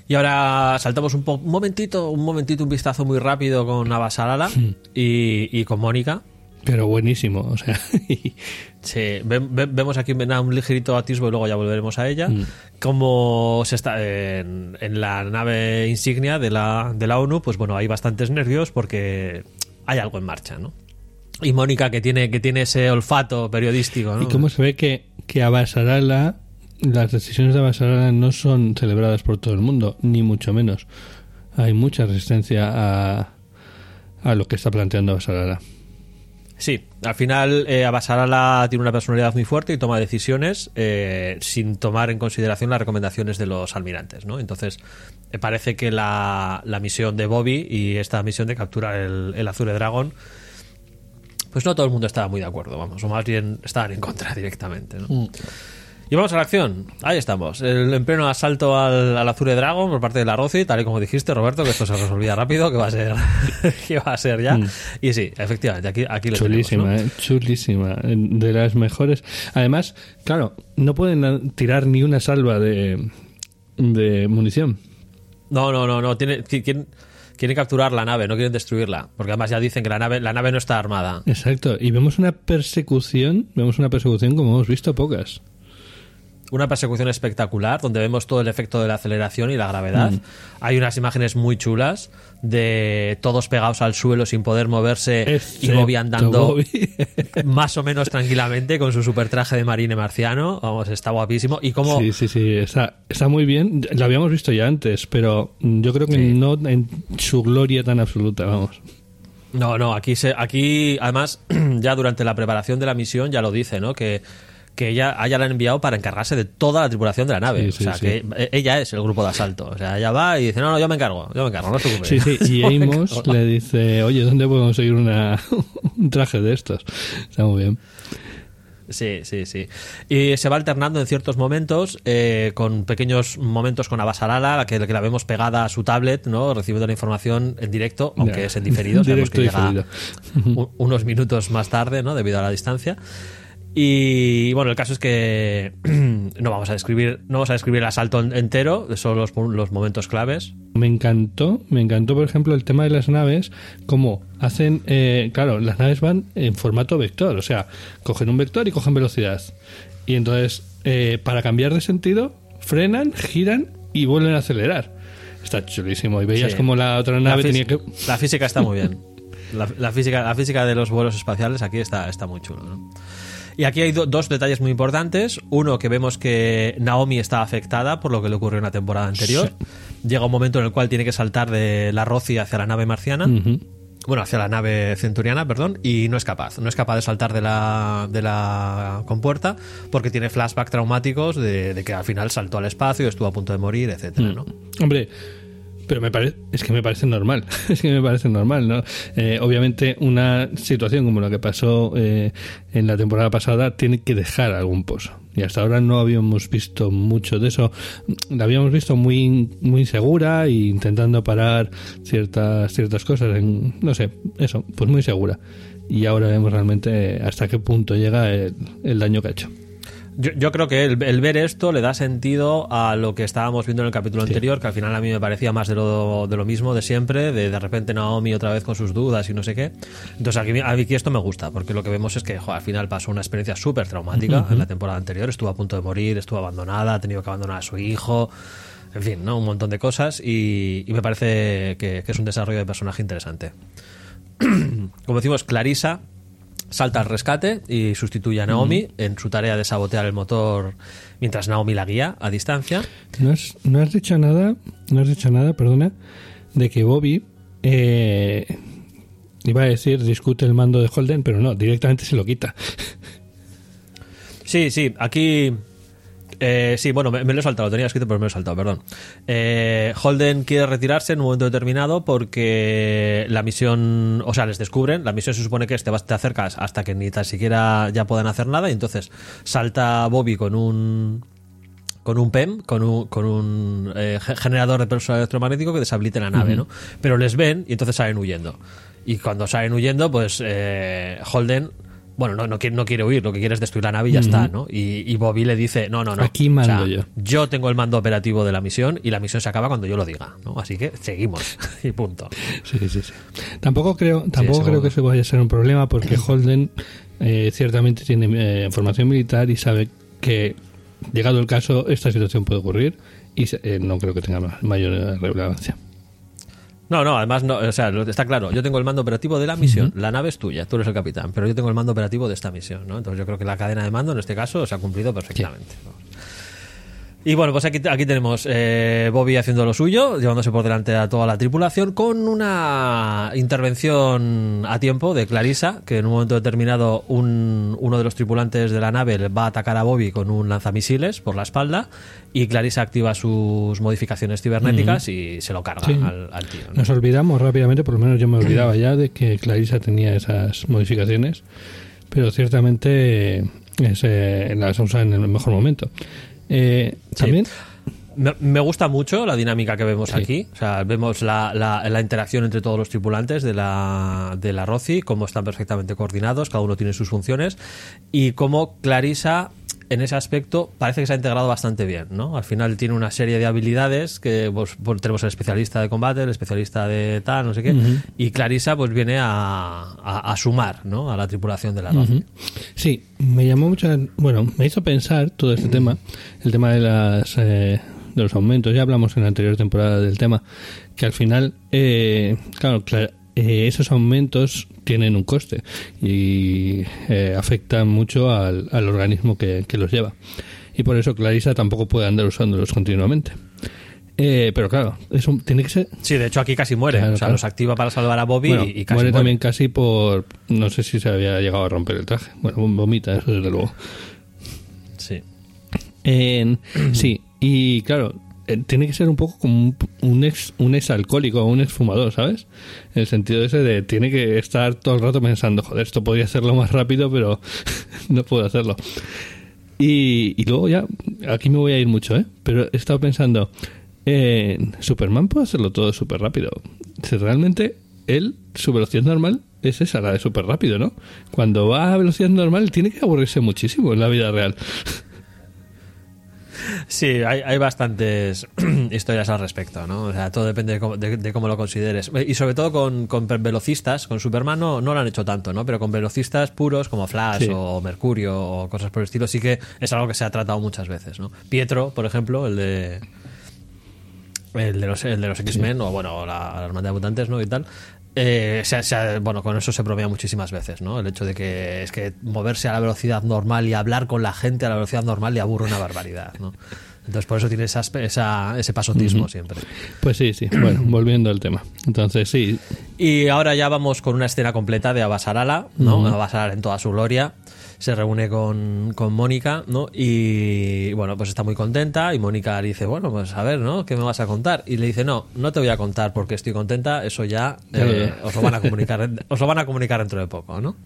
Y ahora saltamos un, po- un momentito, un momentito, un vistazo muy rápido con Abasalala y, y con Mónica. Pero buenísimo, o sea, Sí, ve- ve- vemos aquí un ligerito atisbo y luego ya volveremos a ella. Mm. Como se está en, en la nave insignia de la, de la ONU, pues bueno, hay bastantes nervios porque hay algo en marcha, ¿no? Y Mónica, que tiene, que tiene ese olfato periodístico, ¿no? y cómo se ve que, que Abasarala, las decisiones de Abasarala no son celebradas por todo el mundo, ni mucho menos. Hay mucha resistencia a, a lo que está planteando Abasarala. Sí, al final eh, Abasarala tiene una personalidad muy fuerte y toma decisiones eh, sin tomar en consideración las recomendaciones de los almirantes, ¿no? Entonces, me parece que la, la misión de Bobby y esta misión de capturar el, el Azure Dragon, pues no todo el mundo estaba muy de acuerdo, vamos, o más bien estaban en contra directamente, ¿no? Y vamos a la acción. Ahí estamos. El, en pleno asalto al, al Azure Dragon por parte de la Rossi, tal y como dijiste, Roberto, que esto se resolvía rápido, que va a ser, que va a ser ya. Y sí, efectivamente, aquí, aquí lo Chulísima, tenemos. ¿no? eh, chulísima. De las mejores. Además, claro, no pueden tirar ni una salva de, de munición. No, no, no, no. Tiene, qui- quieren, quieren capturar la nave, no quieren destruirla. Porque además ya dicen que la nave, la nave no está armada. Exacto. Y vemos una persecución, vemos una persecución como hemos visto pocas. Una persecución espectacular donde vemos todo el efecto de la aceleración y la gravedad. Hay unas imágenes muy chulas de todos pegados al suelo sin poder moverse y Bobby andando Bobby. más o menos tranquilamente con su super traje de marine marciano. Vamos, está guapísimo. Y como Sí, sí, sí. Está, está muy bien. Lo habíamos visto ya antes, pero yo creo que Sí. no en su gloria tan absoluta, vamos. No, no, aquí se, aquí además ya durante la preparación de la misión ya lo dice, ¿no? Que que ella, a ella la han enviado para encargarse de toda la tripulación de la nave. Sí, sí, o sea, sí. que ella es el grupo de asalto. O sea, ella va y dice, no, no, yo me encargo, yo me encargo, no te preocupes. Sí, sí. Y Amos le dice, oye, ¿dónde puedo conseguir una, un traje de estos? Está muy bien. Sí, sí, sí. Y se va alternando en ciertos momentos eh, con pequeños momentos con Abasarala, la que, que la vemos pegada a su tablet, ¿no? Recibiendo la información en directo, aunque es en diferido, sabemos que llega unos minutos más tarde, ¿no? Debido a la distancia. Y bueno, el caso es que no vamos a describir, no vamos a describir el asalto en- entero, son los, los momentos claves. Me encantó, me encantó, por ejemplo, el tema de las naves, como hacen, eh, claro, las naves van en formato vector, o sea, cogen un vector y cogen velocidad. Y entonces, eh, para cambiar de sentido, frenan, giran y vuelven a acelerar. Está chulísimo. Y veías Sí. como la otra nave la, tenía que... la física está muy bien. La, la física, la física de los vuelos espaciales aquí está, está muy chulo. ¿no? Y aquí hay do- dos detalles muy importantes. Uno, que vemos que Naomi está afectada por lo que le ocurrió en la temporada anterior. Llega un momento en el cual tiene que saltar de la Roci hacia la nave marciana. Bueno, hacia la nave centuriana, perdón, y no es capaz. No es capaz de saltar de la, de la compuerta porque tiene flashbacks traumáticos de, de que al final saltó al espacio, estuvo a punto de morir, etcétera, ¿no? Hombre, pero me parece, es que me parece normal, es que me parece normal, ¿no? Eh, obviamente una situación como la que pasó eh, en la temporada pasada tiene que dejar algún pozo. Y hasta ahora no habíamos visto mucho de eso. La habíamos visto muy, muy segura e intentando parar ciertas, ciertas cosas. En, no sé, eso, pues muy segura. Y ahora vemos realmente hasta qué punto llega el, el daño que ha hecho. Yo, yo creo que el, el ver esto le da sentido a lo que estábamos viendo en el capítulo anterior, que al final a mí me parecía más de lo, de lo mismo de siempre, de de repente Naomi otra vez con sus dudas y no sé qué. Entonces aquí, a mí esto me gusta, porque lo que vemos es que jo, al final pasó una experiencia súper traumática en la temporada anterior, estuvo a punto de morir, estuvo abandonada, ha tenido que abandonar a su hijo, en fin, ¿no? un montón de cosas y, y me parece que, que es un desarrollo de personaje interesante. Como decimos, Clarisa salta al rescate y sustituye a Naomi en su tarea de sabotear el motor mientras Naomi la guía a distancia. No has, no has dicho nada, no has dicho nada, perdona, de que Bobby eh, iba a decir discute el mando de Holden, pero no, directamente se lo quita. Sí, sí, aquí... eh, sí, bueno, me, me lo he saltado, lo tenía escrito, pero me lo he saltado, perdón. Eh, Holden quiere retirarse en un momento determinado porque la misión, o sea, les descubren, la misión se supone que es te, vas, te acercas hasta que ni tan siquiera ya puedan hacer nada y entonces salta Bobby con un con un PEM, con un, con un eh, ge- generador de pulso electromagnético que deshabilite la nave, ¿no? Pero les ven y entonces salen huyendo. Y cuando salen huyendo, pues eh, Holden, bueno, no, no, quiere, no quiere huir, lo que quiere es destruir la nave y ya está, ¿no? Y, y Bobby le dice, no, no, no. Aquí mando yo. Yo tengo el mando operativo de la misión y la misión se acaba cuando yo lo diga, ¿no? Así que seguimos y punto. Sí, sí, sí. Tampoco creo, tampoco creo que eso vaya a ser un problema porque Holden eh, ciertamente tiene eh, formación militar y sabe que llegado el caso esta situación puede ocurrir y eh, no creo que tenga ma- mayor relevancia. No, no, además, no, o sea, está claro, yo tengo el mando operativo de la misión, la nave es tuya, tú eres el capitán, pero yo tengo el mando operativo de esta misión, ¿no? Entonces yo creo que la cadena de mando en este caso se ha cumplido perfectamente. Y bueno, pues aquí, aquí tenemos eh, Bobby haciendo lo suyo, llevándose por delante a toda la tripulación, con una intervención a tiempo de Clarisa, que en un momento determinado un, uno de los tripulantes de la nave va a atacar a Bobby con un lanzamisiles por la espalda, y Clarisa activa sus modificaciones cibernéticas y se lo carga Sí. al, al tío. ¿no? Nos olvidamos rápidamente, por lo menos yo me olvidaba ya de que Clarisa tenía esas modificaciones, pero ciertamente es, eh, las usa en el mejor momento. Eh, Sí. También, Me, me gusta mucho la dinámica que vemos Sí. aquí. O sea, vemos la, la- la interacción entre todos los tripulantes de la, de la ROCI, cómo están perfectamente coordinados, cada uno tiene sus funciones, y cómo Clarisa, en ese aspecto, parece que se ha integrado bastante bien. ¿no? Al final tiene una serie de habilidades que pues, tenemos el especialista de combate, el especialista de tal, no sé qué, y Clarisa pues viene a, a- a sumar ¿no? a la tripulación de la. Ujú. Sí, me llamó mucho, bueno, me hizo pensar todo este tema, el tema de las eh, de los aumentos. Ya hablamos en la anterior temporada del tema, que al final, eh, claro, cla- eh, esos aumentos tienen un coste y eh, afectan mucho al, al organismo que, que los lleva. Y por eso Clarisa tampoco puede andar usándolos continuamente. Eh, pero claro, eso tiene que ser Sí, de hecho aquí casi muere. Claro, o sea, claro. los activa para salvar a Bobby bueno, y, casi muere muere. también casi por no sé si se había llegado a romper el traje bueno vomita eso desde luego Sí. Sí, y claro, tiene que ser un poco como un, ex alcohólico un ex fumador, ¿sabes? En el sentido ese de tiene que estar todo el rato pensando, joder, esto podría hacerlo más rápido, pero no puedo hacerlo. Y, y luego ya, aquí me voy a ir mucho, ¿eh? Pero he estado pensando, en Superman puede hacerlo todo súper rápido. Si realmente él, su velocidad normal es esa, la de súper rápido, ¿no? Cuando va a velocidad normal tiene que aburrirse muchísimo en la vida real. Sí, hay, hay bastantes historias al respecto, ¿no? O sea, todo depende de cómo, de- de cómo lo consideres. Y sobre todo con, con velocistas, con Superman no, no lo han hecho tanto, ¿no? Pero con velocistas puros como Flash Sí. o Mercurio o cosas por el estilo, sí que es algo que se ha tratado muchas veces, ¿no? Pietro, por ejemplo, el de... El de los, el de los X-Men, o bueno, la, la Hermandad de Mutantes, ¿no? Y tal. Eh, se se bueno, con eso se bromea muchísimas veces, ¿no? El hecho de que es que moverse a la velocidad normal y hablar con la gente a la velocidad normal le aburre una barbaridad, ¿no? Entonces por eso tiene esa, esa- ese pasotismo siempre. Pues sí, sí. Bueno, volviendo al tema. Entonces, sí. Y ahora ya vamos con una escena completa de Abasarala, ¿no? Abasarala en toda su gloria. Se reúne con, con Mónica, ¿no? Y bueno, pues está muy contenta. Y Mónica le dice, bueno, pues a ver, ¿no? ¿Qué me vas a contar? Y le dice, no, no te voy a contar porque estoy contenta. Eso ya, eh, os lo van a comunicar, os lo van a comunicar dentro de poco, ¿no?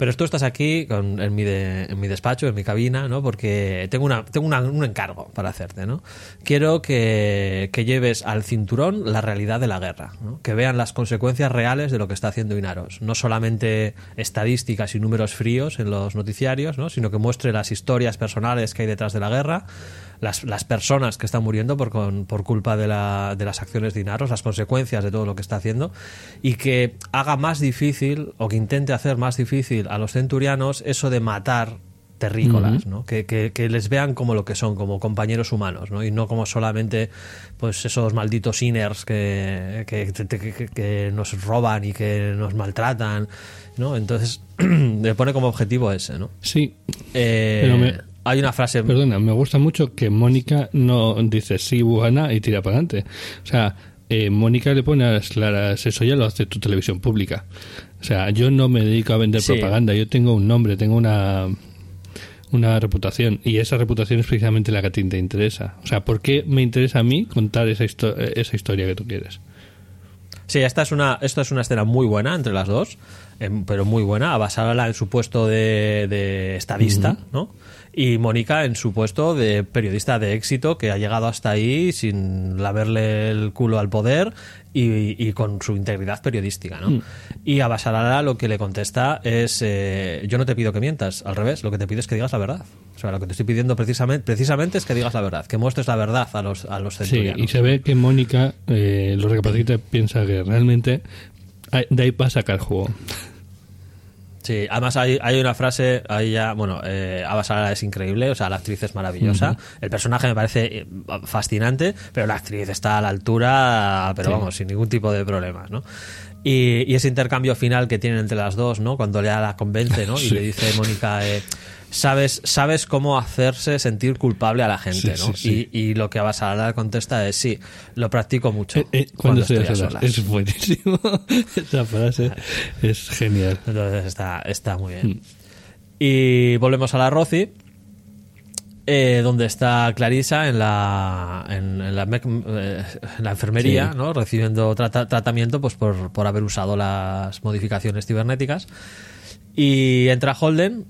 Pero tú estás aquí con- en, mi de- mi despacho, en mi cabina, ¿no? Porque tengo, una, tengo un encargo para hacerte, ¿no? Quiero que, que lleves al cinturón la realidad de la guerra, ¿no? Que vean las consecuencias reales de lo que está haciendo Inaros. No solamente estadísticas y números fríos en los noticiarios, ¿no? Sino que muestre las historias personales que hay detrás de la guerra, las, las personas que están muriendo por, con- por culpa de, la- de las acciones de Inaros, las consecuencias de todo lo que está haciendo, y que haga más difícil, o que intente hacer más difícil a los centurianos eso de matar terrícolas, ¿no? Que, que- que les vean como lo que son, como compañeros humanos, ¿no? Y no como solamente pues esos malditos inners que, que, que- que- que nos roban y que nos maltratan, ¿no? Entonces le pone como objetivo ese, ¿no? Sí. Eh, Pero me- hay una frase Perdona, me gusta mucho que Mónica no dice sí, buena y tira para adelante. O sea, eh, Mónica le pone a las claras, eso ya lo hace tu televisión pública. O sea, yo no me dedico a vender Sí. propaganda, yo tengo un nombre, tengo una una reputación y esa reputación es precisamente la que a ti te interesa. O sea, ¿por qué me interesa a mí contar esa, histo- esa historia que tú quieres? Sí, esta es una, esto es una escena muy buena entre las dos, em, pero muy buena. Abasarala en su puesto de, de estadista, ¿no? Y Mónica en su puesto de periodista de éxito que ha llegado hasta ahí sin laverle el culo al poder y, y con su integridad periodística, ¿no? Y Abasarala lo que le contesta es: eh, Yo no te pido que mientas, al revés, lo que te pido es que digas la verdad. O sea, lo que te estoy pidiendo precisamente, precisamente es que digas la verdad, que muestres la verdad a los, a los Sí, centurianos. y se ve que Mónica, eh, lo recapacita, piensa que realmente de ahí va a sacar juego. Sí, además hay, hay una frase, ahí ya, bueno, eh, Ava Sara es increíble, o sea, la actriz es maravillosa, el personaje me parece eh, fascinante, pero la actriz está a la altura, pero Sí. vamos, sin ningún tipo de problemas, ¿no? Y, y ese intercambio final que tienen entre las dos, ¿no? Cuando ya la convence, ¿no? Y Sí. le dice Mónica, eh, sabes, sabes cómo hacerse sentir culpable a la gente, Sí, ¿no? sí, sí. Y, y lo que Abasala contesta es sí, lo practico mucho Eh, eh, cuando estoy a solas. Es buenísimo. Esa frase es genial. Entonces está, está muy bien. Mm. Y volvemos a la Roci, eh, donde está Clarisa en la, en, en la, eh, en la enfermería, Sí. ¿no? recibiendo trata- tratamiento pues, por, por haber usado las modificaciones cibernéticas. Y entra Holden.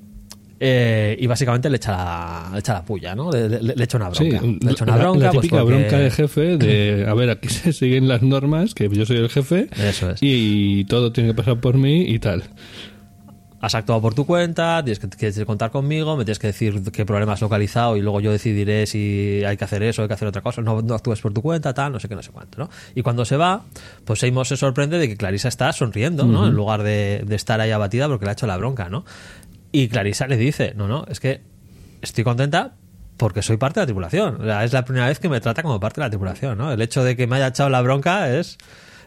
Eh, y básicamente le echa la, le echa la puya, ¿no? Le, le- le echa una Sí, bronca. le echa una la, bronca. la pues, típica porque- bronca de jefe de, a ver, aquí se siguen las normas, que yo soy el jefe Eso es. y todo tiene que pasar por mí y tal. has actuado por tu cuenta, tienes que, tienes que contar conmigo, me tienes que decir qué problema has localizado y luego yo decidiré si hay que hacer eso, hay que hacer otra cosa, no, no actúes por tu cuenta, tal, no sé qué, no sé cuánto, ¿no? Y cuando se va, pues Seymour se sorprende de que Clarisa está sonriendo, ¿no? En lugar de, de estar ahí abatida porque le ha hecho la bronca, ¿no? Y Clarisa le dice, no, no, es que estoy contenta porque soy parte de la tripulación. O sea, es la primera vez que me trata como parte de la tripulación, ¿no? El hecho de que me haya echado la bronca es...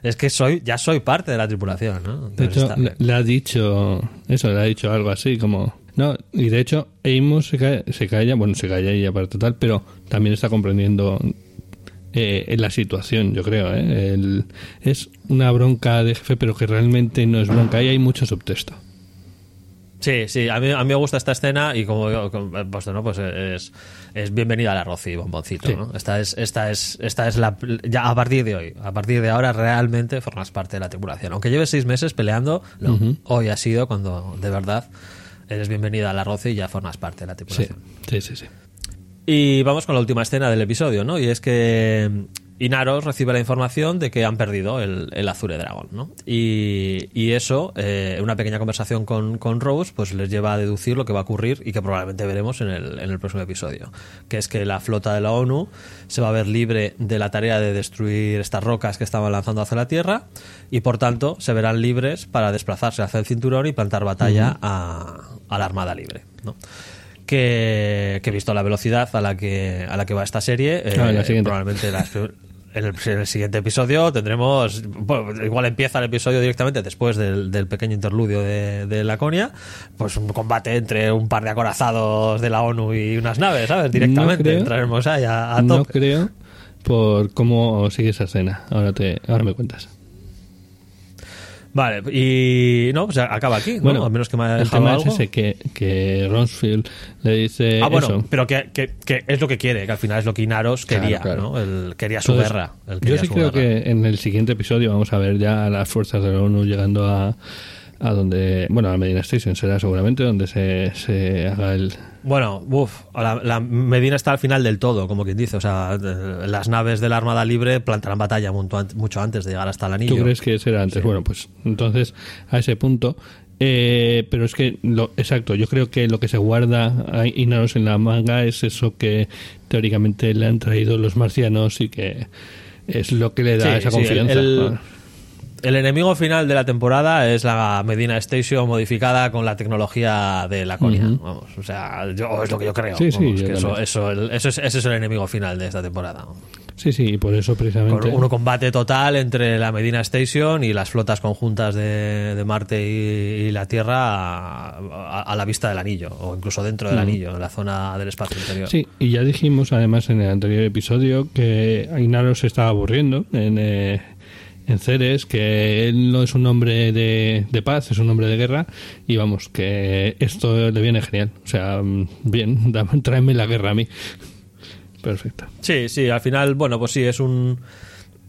Es que soy, ya soy parte de la tripulación, ¿no? De hecho, le, ha dicho eso, le ha dicho algo así como... No, y de hecho, Amos se, cae- se calla, bueno, se calla ella para total, pero también está comprendiendo eh, la situación, yo creo. ¿eh? El- es una bronca de jefe, pero que realmente no es bronca, ahí hay mucho subtexto. Sí, sí, a mí, a mí me gusta esta escena y como como he puesto, ¿no? Pues es, es bienvenida al arroz y bomboncito, Sí. ¿no? Esta es, esta es, esta es la ya a partir de hoy, a partir de ahora realmente formas parte de la tripulación. Aunque lleves seis meses peleando, no, hoy ha sido cuando de verdad eres bienvenida al arroz y ya formas parte de la Sí, tripulación. sí, sí. sí. Y vamos con la última escena del episodio, ¿no? Y es que Inaros recibe la información de que han perdido el, el Azure Dragon, ¿no? Y, y eso, eh, una pequeña conversación con, con Rose, pues les lleva a deducir lo que va a ocurrir y que probablemente veremos en el, en el próximo episodio. Que es que la flota de la ONU se va a ver libre de la tarea de destruir estas rocas que estaban lanzando hacia la Tierra y por tanto se verán libres para desplazarse hacia el cinturón y plantar batalla a, a la Armada Libre, ¿no? Que, que visto la velocidad a la que a la que va esta serie, eh, Ah, en la siguiente. probablemente las- en, el, en el siguiente episodio tendremos, bueno, igual empieza el episodio directamente después del, del pequeño interludio de, de Laconia, pues un combate entre un par de acorazados de la ONU y unas naves, ¿sabes? Directamente creo. entraremos ahí a, a No creo por cómo sigue esa escena. Ahora, te, ahora me cuentas. Vale, y no, pues acaba aquí, ¿no? Bueno, a menos que me haya el tema algo. es ese, que, que Ronsfield le dice Ah, bueno, eso. pero que, que- que es lo que quiere, que al final es lo que Inaros quería, claro. ¿no? Él quería su Entonces, guerra. él Yo quería sí su creo guerra. que en el siguiente episodio vamos a ver ya a las fuerzas de la ONU llegando a, a donde, bueno, a Medina Station será seguramente donde se, se haga el... Bueno, uff, la, la Medina está al final del todo, como quien dice. O sea, las naves de la Armada Libre plantarán batalla mucho an- mucho antes de llegar hasta el anillo. ¿Tú crees que será antes? Bueno, pues entonces a ese punto... eh, pero es que, lo, exacto, yo creo que lo que se guarda Inaros en la manga es eso que teóricamente le han traído los marcianos y que es lo que le da Sí, esa sí, el- confianza. el- El enemigo final de la temporada es la Medina Station modificada con la tecnología de Laconia. Ujú. Vamos, o sea, yo, es lo que yo creo. Sí, sí, Vamos, yo que eso, eso, el- eso es, ese es el enemigo final de esta temporada. Sí, sí, y por eso precisamente... Con un combate total entre la Medina Station y las flotas conjuntas de, de Marte y, y la Tierra a, a- a la vista del anillo, o incluso dentro del anillo, en la zona del espacio interior. Sí, y ya dijimos además en el anterior episodio que Ainaro se estaba aburriendo en, eh, en Ceres, que él no es un hombre de, de paz, es un hombre de guerra, y vamos, que esto le viene genial. O sea, mm, bien, tráeme la guerra a mí. Perfecto. Sí, sí, al final, bueno, pues sí, es un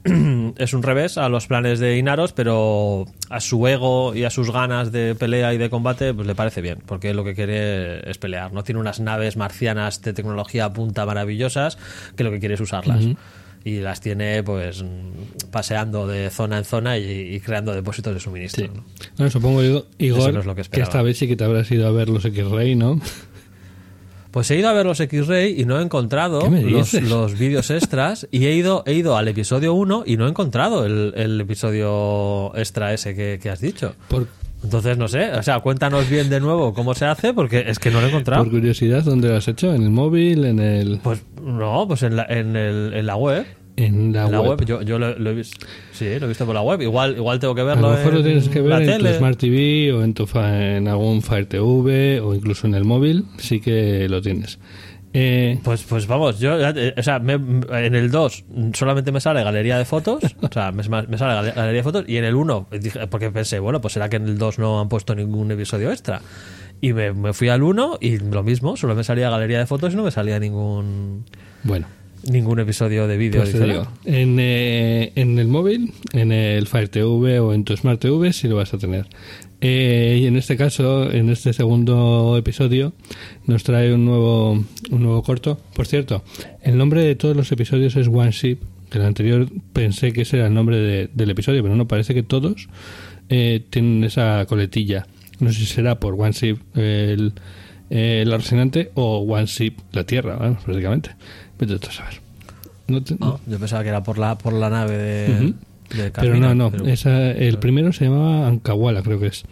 es un revés a los planes de Inaros, pero a su ego y a sus ganas de pelea y de combate, pues le parece bien, porque lo que quiere es pelear. No tiene unas naves marcianas de tecnología punta maravillosas que lo que quiere es usarlas. Y las tiene, pues, paseando de zona en zona y, y creando depósitos de suministro. ¿no? Bueno, supongo, Igor, no es lo que que, esta vez sí que te habrás ido a ver los X-Ray, ¿no? Pues he ido a ver los X-Ray y no he encontrado ¿Qué me los, los vídeos extras y he ido, he ido al episodio 1 y no he encontrado el, el episodio extra ese que, que has dicho. Por, Entonces, no sé, o sea, cuéntanos bien de nuevo cómo se hace porque es que no lo he encontrado. por curiosidad, ¿dónde lo has hecho? ¿En el móvil? ¿En el...? Pues no, pues en la, en el- en la web. en la, En la web. web, yo, yo lo, lo he visto. Sí, lo he visto por la web. Igual, igual tengo que A verlo. lo mejor lo en tienes que ver en tu tele. Smart TV o en, tu en algún Fire TV o incluso en el móvil, sí que lo tienes. Eh, Pues, pues vamos, yo, eh, o sea, me- en el 2 solamente me sale galería de fotos, o sea, me, me sale gale- galería de fotos, y en el 1, dije- porque pensé, bueno, pues será que en el 2 no han puesto ningún episodio extra. Y me, me fui al 1 y lo mismo, solo me salía galería de fotos y no me salía ningún bueno, ningún episodio de vídeo. pues en, eh, en el móvil, en el Fire TV o en tu Smart TV, sí lo vas a tener. Eh, y en este caso, en este segundo episodio, nos trae un nuevo, un nuevo corto. Por cierto, el nombre de todos los episodios es One Ship. Que el anterior pensé que ese era el nombre de- del episodio, pero no, parece que todos eh, tienen esa coletilla. No sé si será por One Ship el, el resonante o One Ship la Tierra, vamos, prácticamente. Vete a saber. No te- Ah, yo pensaba que era por la, por la nave de. Pero no, no. pero- esa- el primero se llamaba Ankawala, creo que es.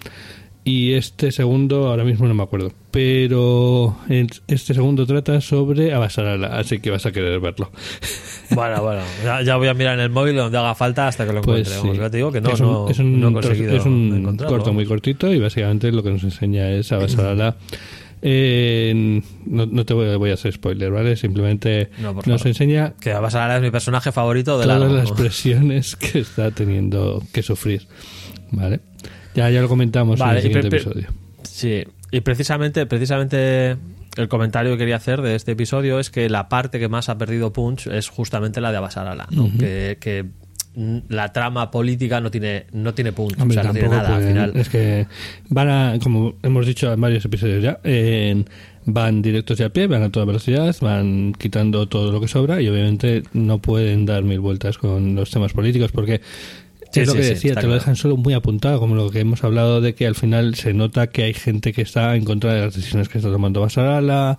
Y este segundo, ahora mismo no me acuerdo. Pero este segundo trata sobre Abasarala, así que vas a querer verlo. Bueno, bueno, ya, ya voy a mirar en el móvil donde haga falta hasta que lo Pues encuentre. sí. Vamos, ya te digo que no, es un, no, es un no he tros- conseguido es un corto muy cortito y básicamente lo que nos enseña es Abasarala. Eh, no, no te voy, voy a hacer spoiler, ¿vale? Simplemente No, nos favor. enseña Que Basara es mi personaje favorito de todas las presiones que está teniendo que sufrir, ¿vale? Ya, ya lo comentamos Vale, en el siguiente episodio. Sí, y precisamente, precisamente el comentario que quería hacer de este episodio es que la parte que más ha perdido Punch es justamente la de Abasarala, ¿no? que, que la trama política no tiene, no tiene punch, Hombre, o sea, no tiene nada al final. Es que van a, como hemos dicho en varios episodios ya, en- van directos y a pie, van a toda velocidad, van quitando todo lo que sobra y obviamente no pueden dar mil vueltas con los temas políticos porque Sí, es lo que decía, te lo claro. dejan solo muy apuntado, como lo que hemos hablado de que al final se nota que hay gente que está en contra de las decisiones que está tomando Basarala,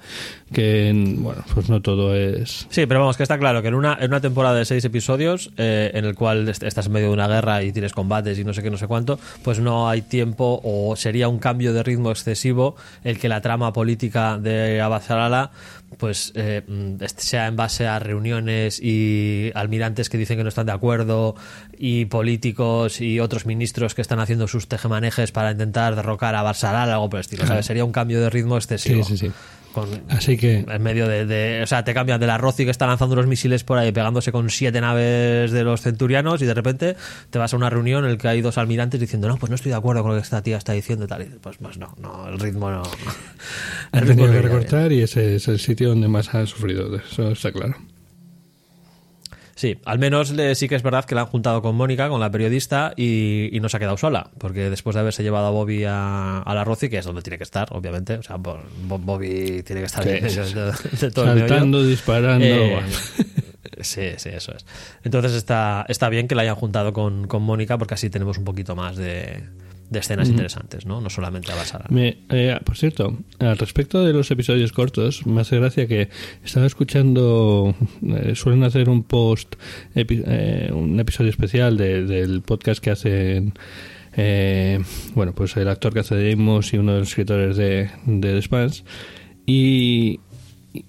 que bueno, pues no todo es... Sí, pero vamos, que está claro que en una, en una temporada de seis episodios, eh, en el cual est- estás en medio de una guerra y tienes combates y no sé qué, no sé cuánto, pues no hay tiempo o sería un cambio de ritmo excesivo el que la trama política de Abazarala pues eh, mm, sea en base a reuniones y almirantes que dicen que no están de acuerdo y políticos y otros ministros que están haciendo sus tejemanejes para intentar derrocar a Basarala algo por el estilo, ¿sabes? Sería un cambio de ritmo excesivo. Sí, sí, sí. Con, Así que en medio de, de- O sea, te cambian de la Roci que está lanzando unos misiles por ahí, pegándose con siete naves de los centurianos, y de repente te vas a una reunión en la que hay dos almirantes diciendo, no, pues no estoy de acuerdo con lo que esta tía está diciendo y tal. Y pues, pues no, no, el ritmo no. El ritmo que bien. recortar y ese es el sitio donde más han sufrido, eso está claro. Sí, al menos le- sí que es verdad que la han juntado con Mónica, con la periodista, y, y no se ha quedado sola, porque después de haberse llevado a Bobby a, a la Roci, que es donde tiene que estar, obviamente, o sea, Bo- Bo- Bobby tiene que estar de- todo el disparando... Eh, bueno. sí, sí, eso es. Entonces está, está bien que la hayan juntado con, con Mónica porque así tenemos un poquito más de, de escenas interesantes, ¿no? No solamente a Basara. Me, eh, por cierto, al respecto de los episodios cortos, me hace gracia que estaba escuchando, eh, suelen hacer un post, epi- eh, un episodio especial de- del podcast que hacen, eh, bueno, pues el actor que hace de Amos y uno de los escritores de, de The Spans, y,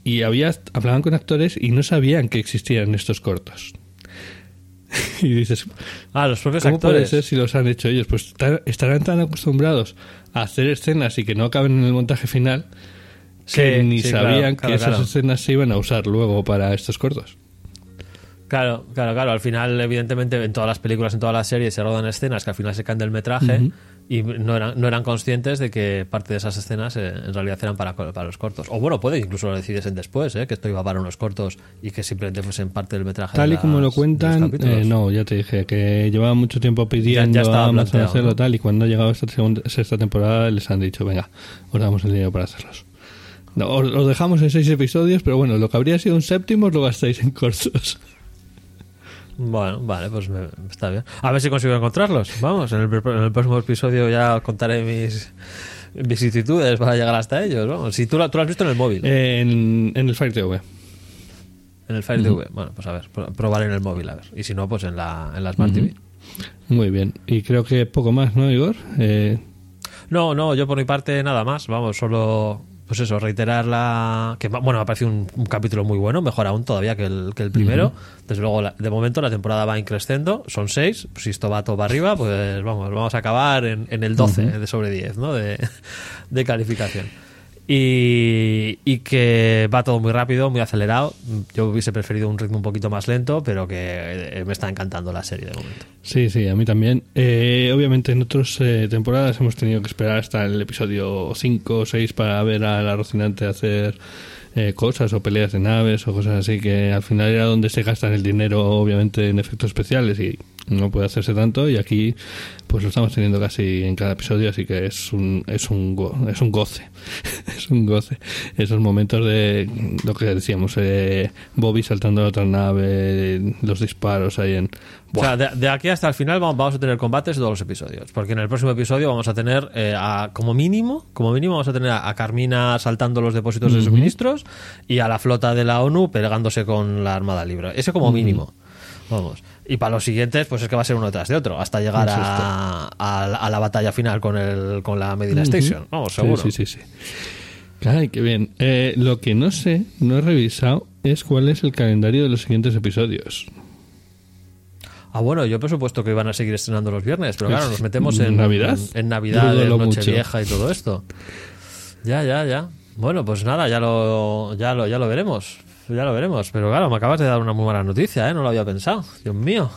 y había, hablaban con actores y no sabían que existían estos cortos. y dices, Ah, los propios ¿Cómo puede actores. ser si los han hecho ellos? Pues ta- estarán tan acostumbrados a hacer escenas y que no acaben en el montaje final que ni sí, sabían claro, claro, que esas claro. escenas se iban a usar luego para estos cortos. Claro, claro, claro. Al final, evidentemente, en todas las películas, en todas las series se rodan escenas que al final se caen del metraje y no eran, no eran conscientes de que parte de esas escenas eh, en realidad eran para, para los cortos. O bueno, puede incluso lo decides en después, eh, que esto iba para unos cortos y que simplemente fuesen parte del metraje. Tal y de como lo cuentan, eh, no, ya te dije que llevaba mucho tiempo pidiendo Ya- ya a Amazon hacerlo ¿no? tal y cuando ha llegado esta segunda, sexta temporada les han dicho, venga, os damos el dinero para hacerlos. No, os, os dejamos en seis episodios, pero bueno, lo que habría sido un séptimo lo gastáis en cortos. Bueno, vale, pues me- está bien. A ver si consigo encontrarlos. Vamos, en el, en el próximo episodio ya os contaré mis vicisitudes para llegar hasta ellos. Vamos, si tú tú lo has visto en el móvil, En, en el Fire TV. en el Fire TV. Bueno, pues a ver, pro- probaré en el móvil, a ver. Y si no, pues en la, en la Smart TV. Muy bien. Y creo que poco más, ¿no, Igor? Eh, No, no, yo por mi parte nada más. Vamos, solo pues eso, reiterar la. que Bueno, me ha parecido un, un capítulo muy bueno, mejor aún todavía que el, que el primero. Desde luego, la- de momento la temporada va increciendo, son seis. Pues si esto va todo para arriba, pues vamos, vamos a acabar en, en el 12 de sobre 10, ¿no? De, de calificación. Y, que va todo muy rápido, muy acelerado. Yo hubiese preferido un ritmo un poquito más lento, pero que eh, me está encantando la serie de momento. Sí, sí, a mí también. Eh, obviamente en otras eh, temporadas hemos tenido que esperar hasta el episodio 5 o 6 para ver a la Rocinante hacer eh, cosas o peleas de naves o cosas así que al final era donde se gastan el dinero obviamente en efectos especiales y no puede hacerse tanto y aquí pues lo estamos teniendo casi en cada episodio así que es un es un go- es un goce es un goce esos momentos de lo que decíamos eh, Bobby saltando a la otra nave los disparos ahí en O sea, de, de aquí hasta el final vamos, vamos a tener combates de todos los episodios. Porque en el próximo episodio vamos a tener, eh, a- como mínimo, como mínimo vamos a tener a, a Carmina saltando los depósitos de suministros y a la flota de la ONU pegándose con la Armada Libre. Ese como mínimo. Vamos. Y para los siguientes, pues es que va a ser uno detrás de otro, hasta llegar a, a la- a la batalla final con el con la Medina Station. Vamos, seguro. Sí, sí, sí. sí. Ay, qué bien. Eh, lo que no sé, no he revisado, es cuál es el calendario de los siguientes episodios. Ah, bueno, yo por supuesto que iban a seguir estrenando los viernes, pero claro, nos metemos en ¿Navidad? En, en Navidad, en. Nochevieja y todo esto. Ya, ya, ya. Bueno, pues nada, ya lo, ya lo, ya lo veremos. Ya lo veremos. Pero claro, me acabas de dar una muy mala noticia, ¿eh? No lo había pensado. Dios mío.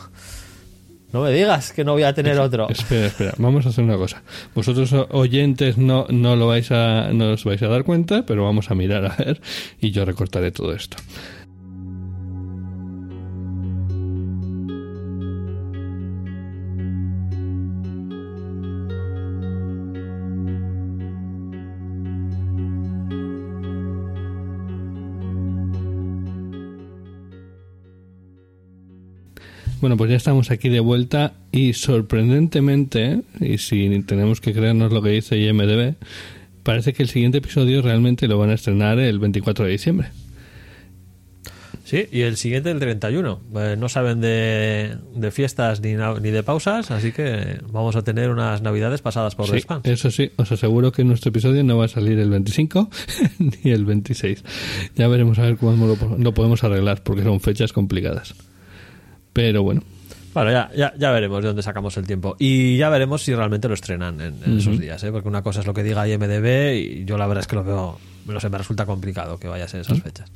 No me digas que no voy a tener otro. Espera, espera, vamos a hacer una cosa. Vosotros oyentes no, no lo vais a, no os vais a dar cuenta, pero vamos a mirar a ver y yo recortaré todo esto. Bueno, pues ya estamos aquí de vuelta y sorprendentemente, y si tenemos que creernos lo que dice IMDB, parece que el siguiente episodio realmente lo van a estrenar el 24 de diciembre. Sí, y el siguiente el 31. Eh, no saben de, de fiestas ni, ni de pausas, así que vamos a tener unas navidades pasadas por Sí, eso sí, os aseguro que nuestro episodio no va a salir el 25 ni el 26. Ya veremos a ver cómo lo, lo podemos arreglar, porque son fechas complicadas. Pero bueno, Bueno, ya, ya, ya veremos de dónde sacamos el tiempo. Y ya veremos si realmente lo estrenan en, en esos días, ¿eh? porque una cosa es lo que diga IMDB y yo la verdad es que lo veo, no sé, me resulta complicado que vaya a ser esas fechas.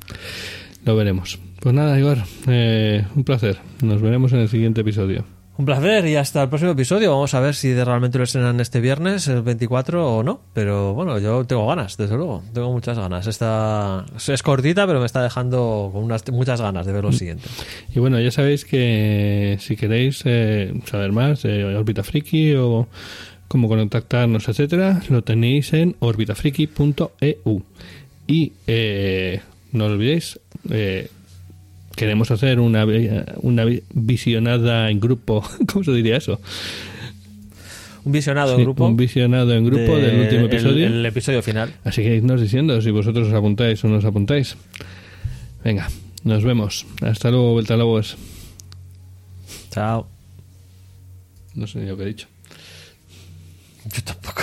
lo veremos. Pues nada, Igor, eh, un placer. Nos veremos en el siguiente episodio. Un placer y hasta el próximo episodio. Vamos a ver si realmente lo estrenan este viernes, el 24 o no. Pero bueno, yo tengo ganas, desde luego. Tengo muchas ganas. Esta es cortita, pero me está dejando con unas, muchas ganas de ver lo siguiente. Y bueno, ya sabéis que si queréis eh, saber más de Orbita Friki o cómo contactarnos, etcétera, lo tenéis en orbitafriki.eu. Y eh, no olvidéis, eh, queremos hacer una, vi- una vi- visionada en grupo, ¿cómo se diría eso? Un visionado Sí, en grupo. Un visionado en grupo de- del último episodio. El, episodio final. Así que idnos diciendo si vosotros os apuntáis o no os apuntáis. Venga, nos vemos. Hasta luego, Vuelta Lobos. Chao. No sé ni lo que he dicho. Yo tampoco.